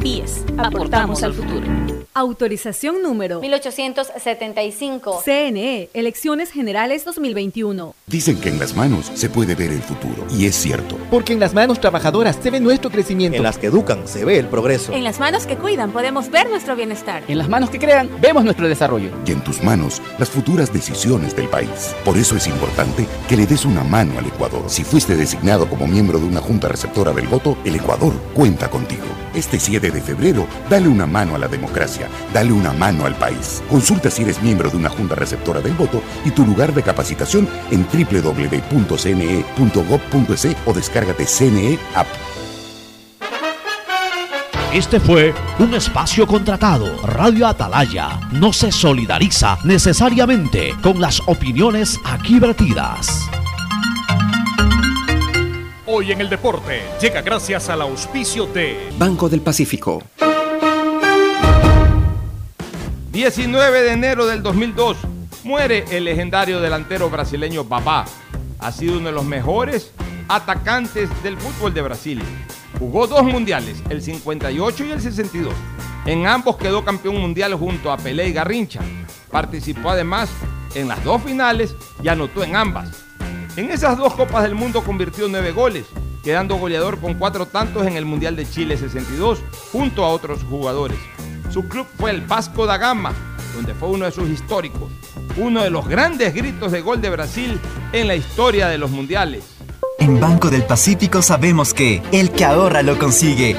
S12: BIES, aportamos al futuro.
S9: Autorización número
S36: 1875.
S9: CNE, Elecciones Generales 2021.
S20: Dicen que en las manos se puede ver el futuro, y es cierto.
S44: Porque en las manos trabajadoras se ve nuestro crecimiento.
S45: En las que educan se ve el progreso.
S36: En las manos que cuidan podemos ver nuestro bienestar.
S44: En las manos que crean vemos nuestro desarrollo.
S20: Y en tus manos las futuras decisiones del país. Por eso es importante que le des una mano al Ecuador. Si fuiste designado como miembro de una junta receptora del voto, el Ecuador cuenta contigo. Este 7 de febrero, dale una mano a la democracia, dale una mano al país. Consulta si eres miembro de una junta receptora del voto y tu lugar de capacitación en www.cne.gov.es o descárgate CNE App.
S17: Este fue un espacio contratado. Radio Atalaya no se solidariza necesariamente con las opiniones aquí vertidas.
S27: Hoy en el deporte llega gracias al auspicio de
S46: Banco del Pacífico.
S4: 19 de enero del 2002 muere el legendario delantero brasileño Babá. Ha sido uno de los mejores atacantes del fútbol de Brasil. Jugó dos mundiales, el 58 y el 62. En ambos quedó campeón mundial junto a Pelé y Garrincha. Participó además en las dos finales y anotó en ambas. En esas dos Copas del Mundo convirtió nueve goles, quedando goleador con cuatro tantos en el Mundial de Chile 62 junto a otros jugadores. Su club fue el Vasco da Gama, donde fue uno de sus históricos, uno de los grandes gritos de gol de Brasil en la historia de los mundiales.
S5: En Banco del Pacífico sabemos que el que ahorra lo consigue.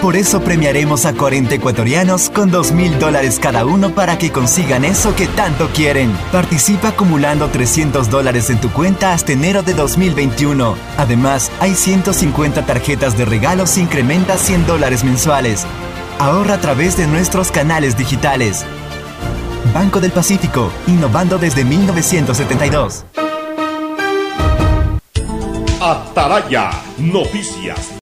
S5: Por eso premiaremos a 40 ecuatorianos con 2 mil dólares cada uno para que consigan eso que tanto quieren. Participa acumulando 300 dólares en tu cuenta hasta enero de 2021. Además, hay 150 tarjetas de regalos e incrementa 100 dólares mensuales. Ahorra a través de nuestros canales digitales. Banco del Pacífico, innovando desde 1972.
S31: Ataraya Noticias.